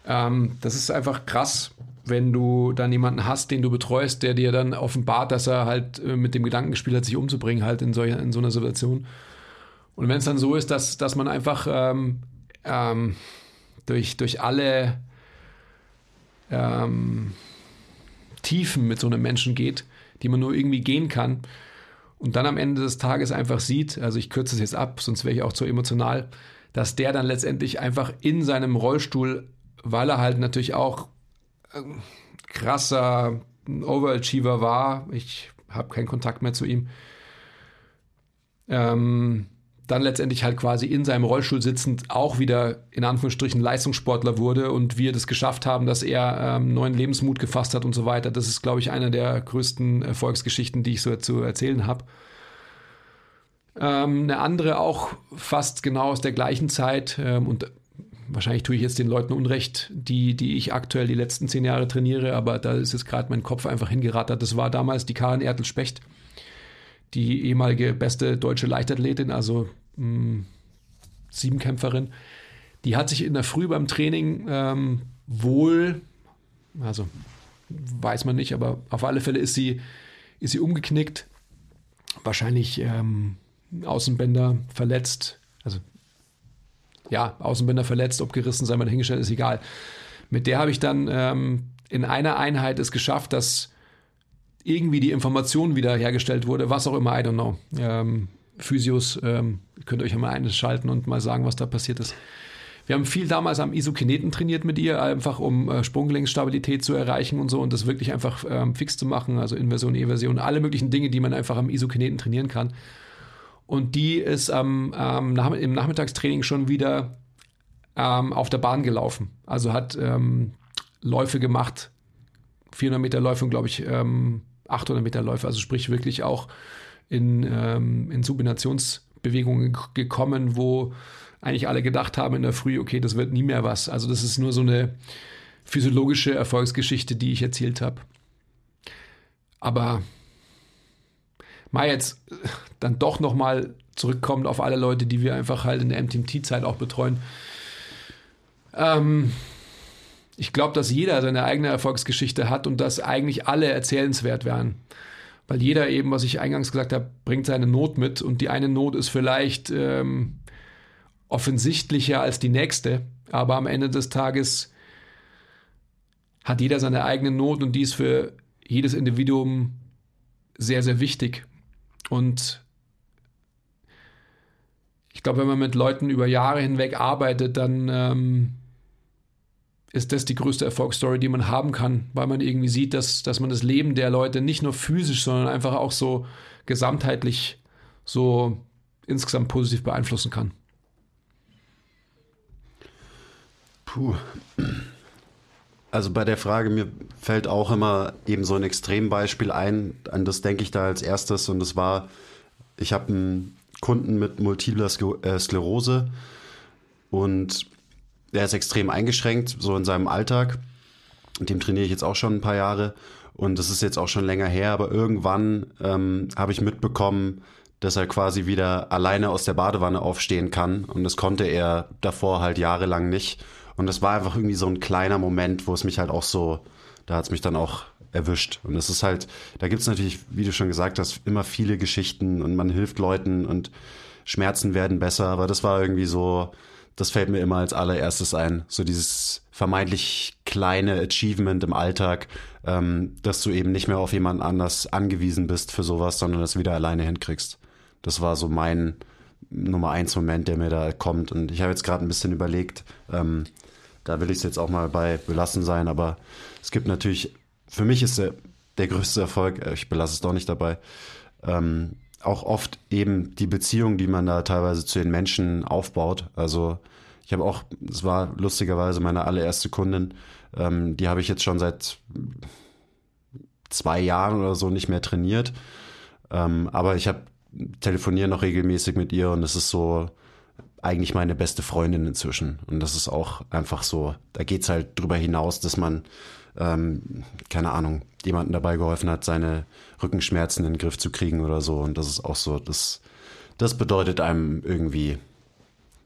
Ähm, das ist einfach krass, wenn du dann jemanden hast, den du betreust, der dir dann offenbart, dass er halt äh, mit dem Gedanken gespielt hat, sich umzubringen, halt in, solch, in so einer Situation. Und wenn es dann so ist, dass, dass man einfach ähm, ähm, durch, durch alle ähm, Tiefen mit so einem Menschen geht, die man nur irgendwie gehen kann und dann am Ende des Tages einfach sieht, also ich kürze es jetzt ab, sonst wäre ich auch zu emotional, dass der dann letztendlich einfach in seinem Rollstuhl, weil er halt natürlich auch äh, krasser Overachiever war, ich habe keinen Kontakt mehr zu ihm, ähm, dann letztendlich halt quasi in seinem Rollstuhl sitzend auch wieder in Anführungsstrichen Leistungssportler wurde und wir das geschafft haben, dass er ähm, neuen Lebensmut gefasst hat und so weiter. Das ist, glaube ich, eine der größten Erfolgsgeschichten, die ich so zu erzählen habe. Ähm, eine andere auch fast genau aus der gleichen Zeit ähm, und wahrscheinlich tue ich jetzt den Leuten Unrecht, die, die ich aktuell die letzten zehn Jahre trainiere, aber da ist jetzt gerade mein Kopf einfach hingerattert. Das war damals die Karin Ertel-Specht die ehemalige beste deutsche Leichtathletin, also mh, hm, Siebenkämpferin, die hat sich in der Früh beim Training ähm, wohl, also weiß man nicht, aber auf alle Fälle ist sie, ist sie umgeknickt, wahrscheinlich ähm, Außenbänder verletzt, also ja, Außenbänder verletzt, ob gerissen, sei mal dahingestellt, ist egal. Mit der habe ich dann ähm, in einer Einheit es geschafft, dass irgendwie die Information wieder hergestellt wurde, was auch immer, I don't know. Ähm, Physios, ähm, könnt ihr euch ja mal einschalten und mal sagen, was da passiert ist. Wir haben viel damals am Isokineten trainiert mit ihr, einfach um äh, Sprunggelenksstabilität zu erreichen und so und das wirklich einfach ähm, fix zu machen, also Inversion, Eversion, alle möglichen Dinge, die man einfach am Isokineten trainieren kann. Und die ist am, ähm, nach, im Nachmittagstraining schon wieder ähm, auf der Bahn gelaufen. Also hat ähm, Läufe gemacht, 400 Meter Läufe und glaube ich ähm, 800 Meter Läufe, also sprich wirklich auch in, ähm, in Subinationsbewegungen gekommen, wo eigentlich alle gedacht haben in der Früh, okay, das wird nie mehr was. Also das ist nur so eine physiologische Erfolgsgeschichte, die ich erzählt habe. Aber mal jetzt dann doch nochmal zurückkommt auf alle Leute, die wir einfach halt in der MTMT-Zeit auch betreuen. Ähm, ich glaube, dass jeder seine eigene Erfolgsgeschichte hat und dass eigentlich alle erzählenswert wären. Weil jeder eben, was ich eingangs gesagt habe, bringt seine Not mit und die eine Not ist vielleicht ähm, offensichtlicher als die nächste, aber am Ende des Tages hat jeder seine eigene Not und die ist für jedes Individuum sehr, sehr wichtig. Und ich glaube, wenn man mit Leuten über Jahre hinweg arbeitet, dann ähm, ist das die größte Erfolgsstory, die man haben kann, weil man irgendwie sieht, dass, dass man das Leben der Leute nicht nur physisch, sondern einfach auch so gesamtheitlich so insgesamt positiv beeinflussen kann. Puh. Also bei der Frage, mir fällt auch immer eben so ein Extrembeispiel ein, an das denke ich da als erstes und das war, ich habe einen Kunden mit multipler äh, Sklerose und der ist extrem eingeschränkt, so in seinem Alltag. Dem trainiere ich jetzt auch schon ein paar Jahre. Und das ist jetzt auch schon länger her, aber irgendwann ähm, habe ich mitbekommen, dass er quasi wieder alleine aus der Badewanne aufstehen kann. Und das konnte er davor halt jahrelang nicht. Und das war einfach irgendwie so ein kleiner Moment, wo es mich halt auch so, da hat es mich dann auch erwischt. Und es ist halt, da gibt es natürlich, wie du schon gesagt hast, immer viele Geschichten und man hilft Leuten und Schmerzen werden besser. Aber das war irgendwie so, das fällt mir immer als allererstes ein. So dieses vermeintlich kleine Achievement im Alltag, ähm, dass du eben nicht mehr auf jemanden anders angewiesen bist für sowas, sondern das wieder alleine hinkriegst. Das war so mein Nummer eins Moment, der mir da kommt. Und ich habe jetzt gerade ein bisschen überlegt, ähm, da will ich es jetzt auch mal bei belassen sein, aber es gibt natürlich, für mich ist der, der größte Erfolg, äh, ich belasse es doch nicht dabei, ähm, auch oft eben die Beziehung, die man da teilweise zu den Menschen aufbaut. Also ich habe auch, es war lustigerweise meine allererste Kundin, ähm, die habe ich jetzt schon seit zwei Jahren oder so nicht mehr trainiert. Ähm, aber ich habe telefoniere noch regelmäßig mit ihr und es ist so eigentlich meine beste Freundin inzwischen. Und das ist auch einfach so, da geht's halt drüber hinaus, dass man ähm, keine Ahnung, jemanden dabei geholfen hat, seine Rückenschmerzen in den Griff zu kriegen oder so. Und das ist auch so, das, das bedeutet einem irgendwie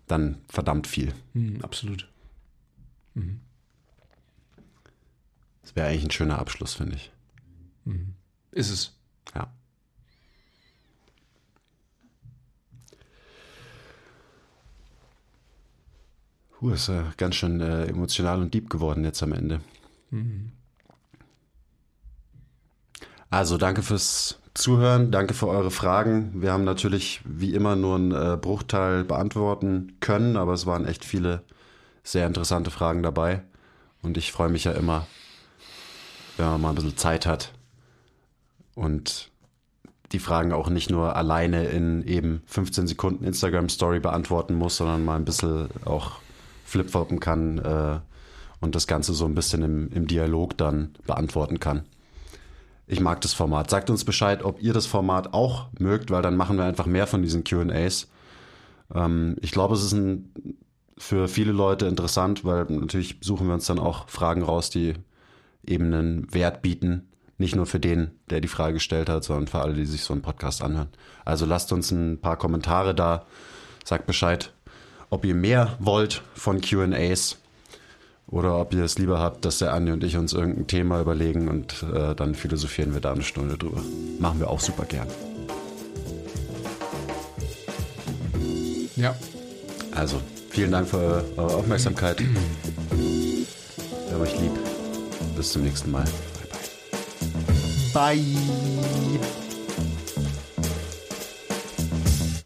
dann verdammt viel. Mhm, absolut. Mhm. Das wäre eigentlich ein schöner Abschluss, finde ich. Mhm. Ist es. Ja. Puh, ist ja ganz schön äh, emotional und deep geworden jetzt am Ende. Mhm. Also danke fürs Zuhören, danke für eure Fragen. Wir haben natürlich wie immer nur einen äh, Bruchteil beantworten können, aber es waren echt viele sehr interessante Fragen dabei. Und ich freue mich ja immer, wenn man mal ein bisschen Zeit hat und die Fragen auch nicht nur alleine in eben 15 Sekunden Instagram Story beantworten muss, sondern mal ein bisschen auch flipfloppen kann äh, und das Ganze so ein bisschen im, im Dialog dann beantworten kann. Ich mag das Format. Sagt uns Bescheid, ob ihr das Format auch mögt, weil dann machen wir einfach mehr von diesen QAs. Ähm, ich glaube, es ist ein, für viele Leute interessant, weil natürlich suchen wir uns dann auch Fragen raus, die eben einen Wert bieten. Nicht nur für den, der die Frage gestellt hat, sondern für alle, die sich so einen Podcast anhören. Also lasst uns ein paar Kommentare da. Sagt Bescheid, ob ihr mehr wollt von QAs oder ob ihr es lieber habt, dass der Andi und ich uns irgendein Thema überlegen und äh, dann philosophieren wir da eine Stunde drüber. Machen wir auch super gern. Ja. Also, vielen Dank für eure Aufmerksamkeit. Wir haben euch lieb. Bis zum nächsten Mal. Bye bye. Bye.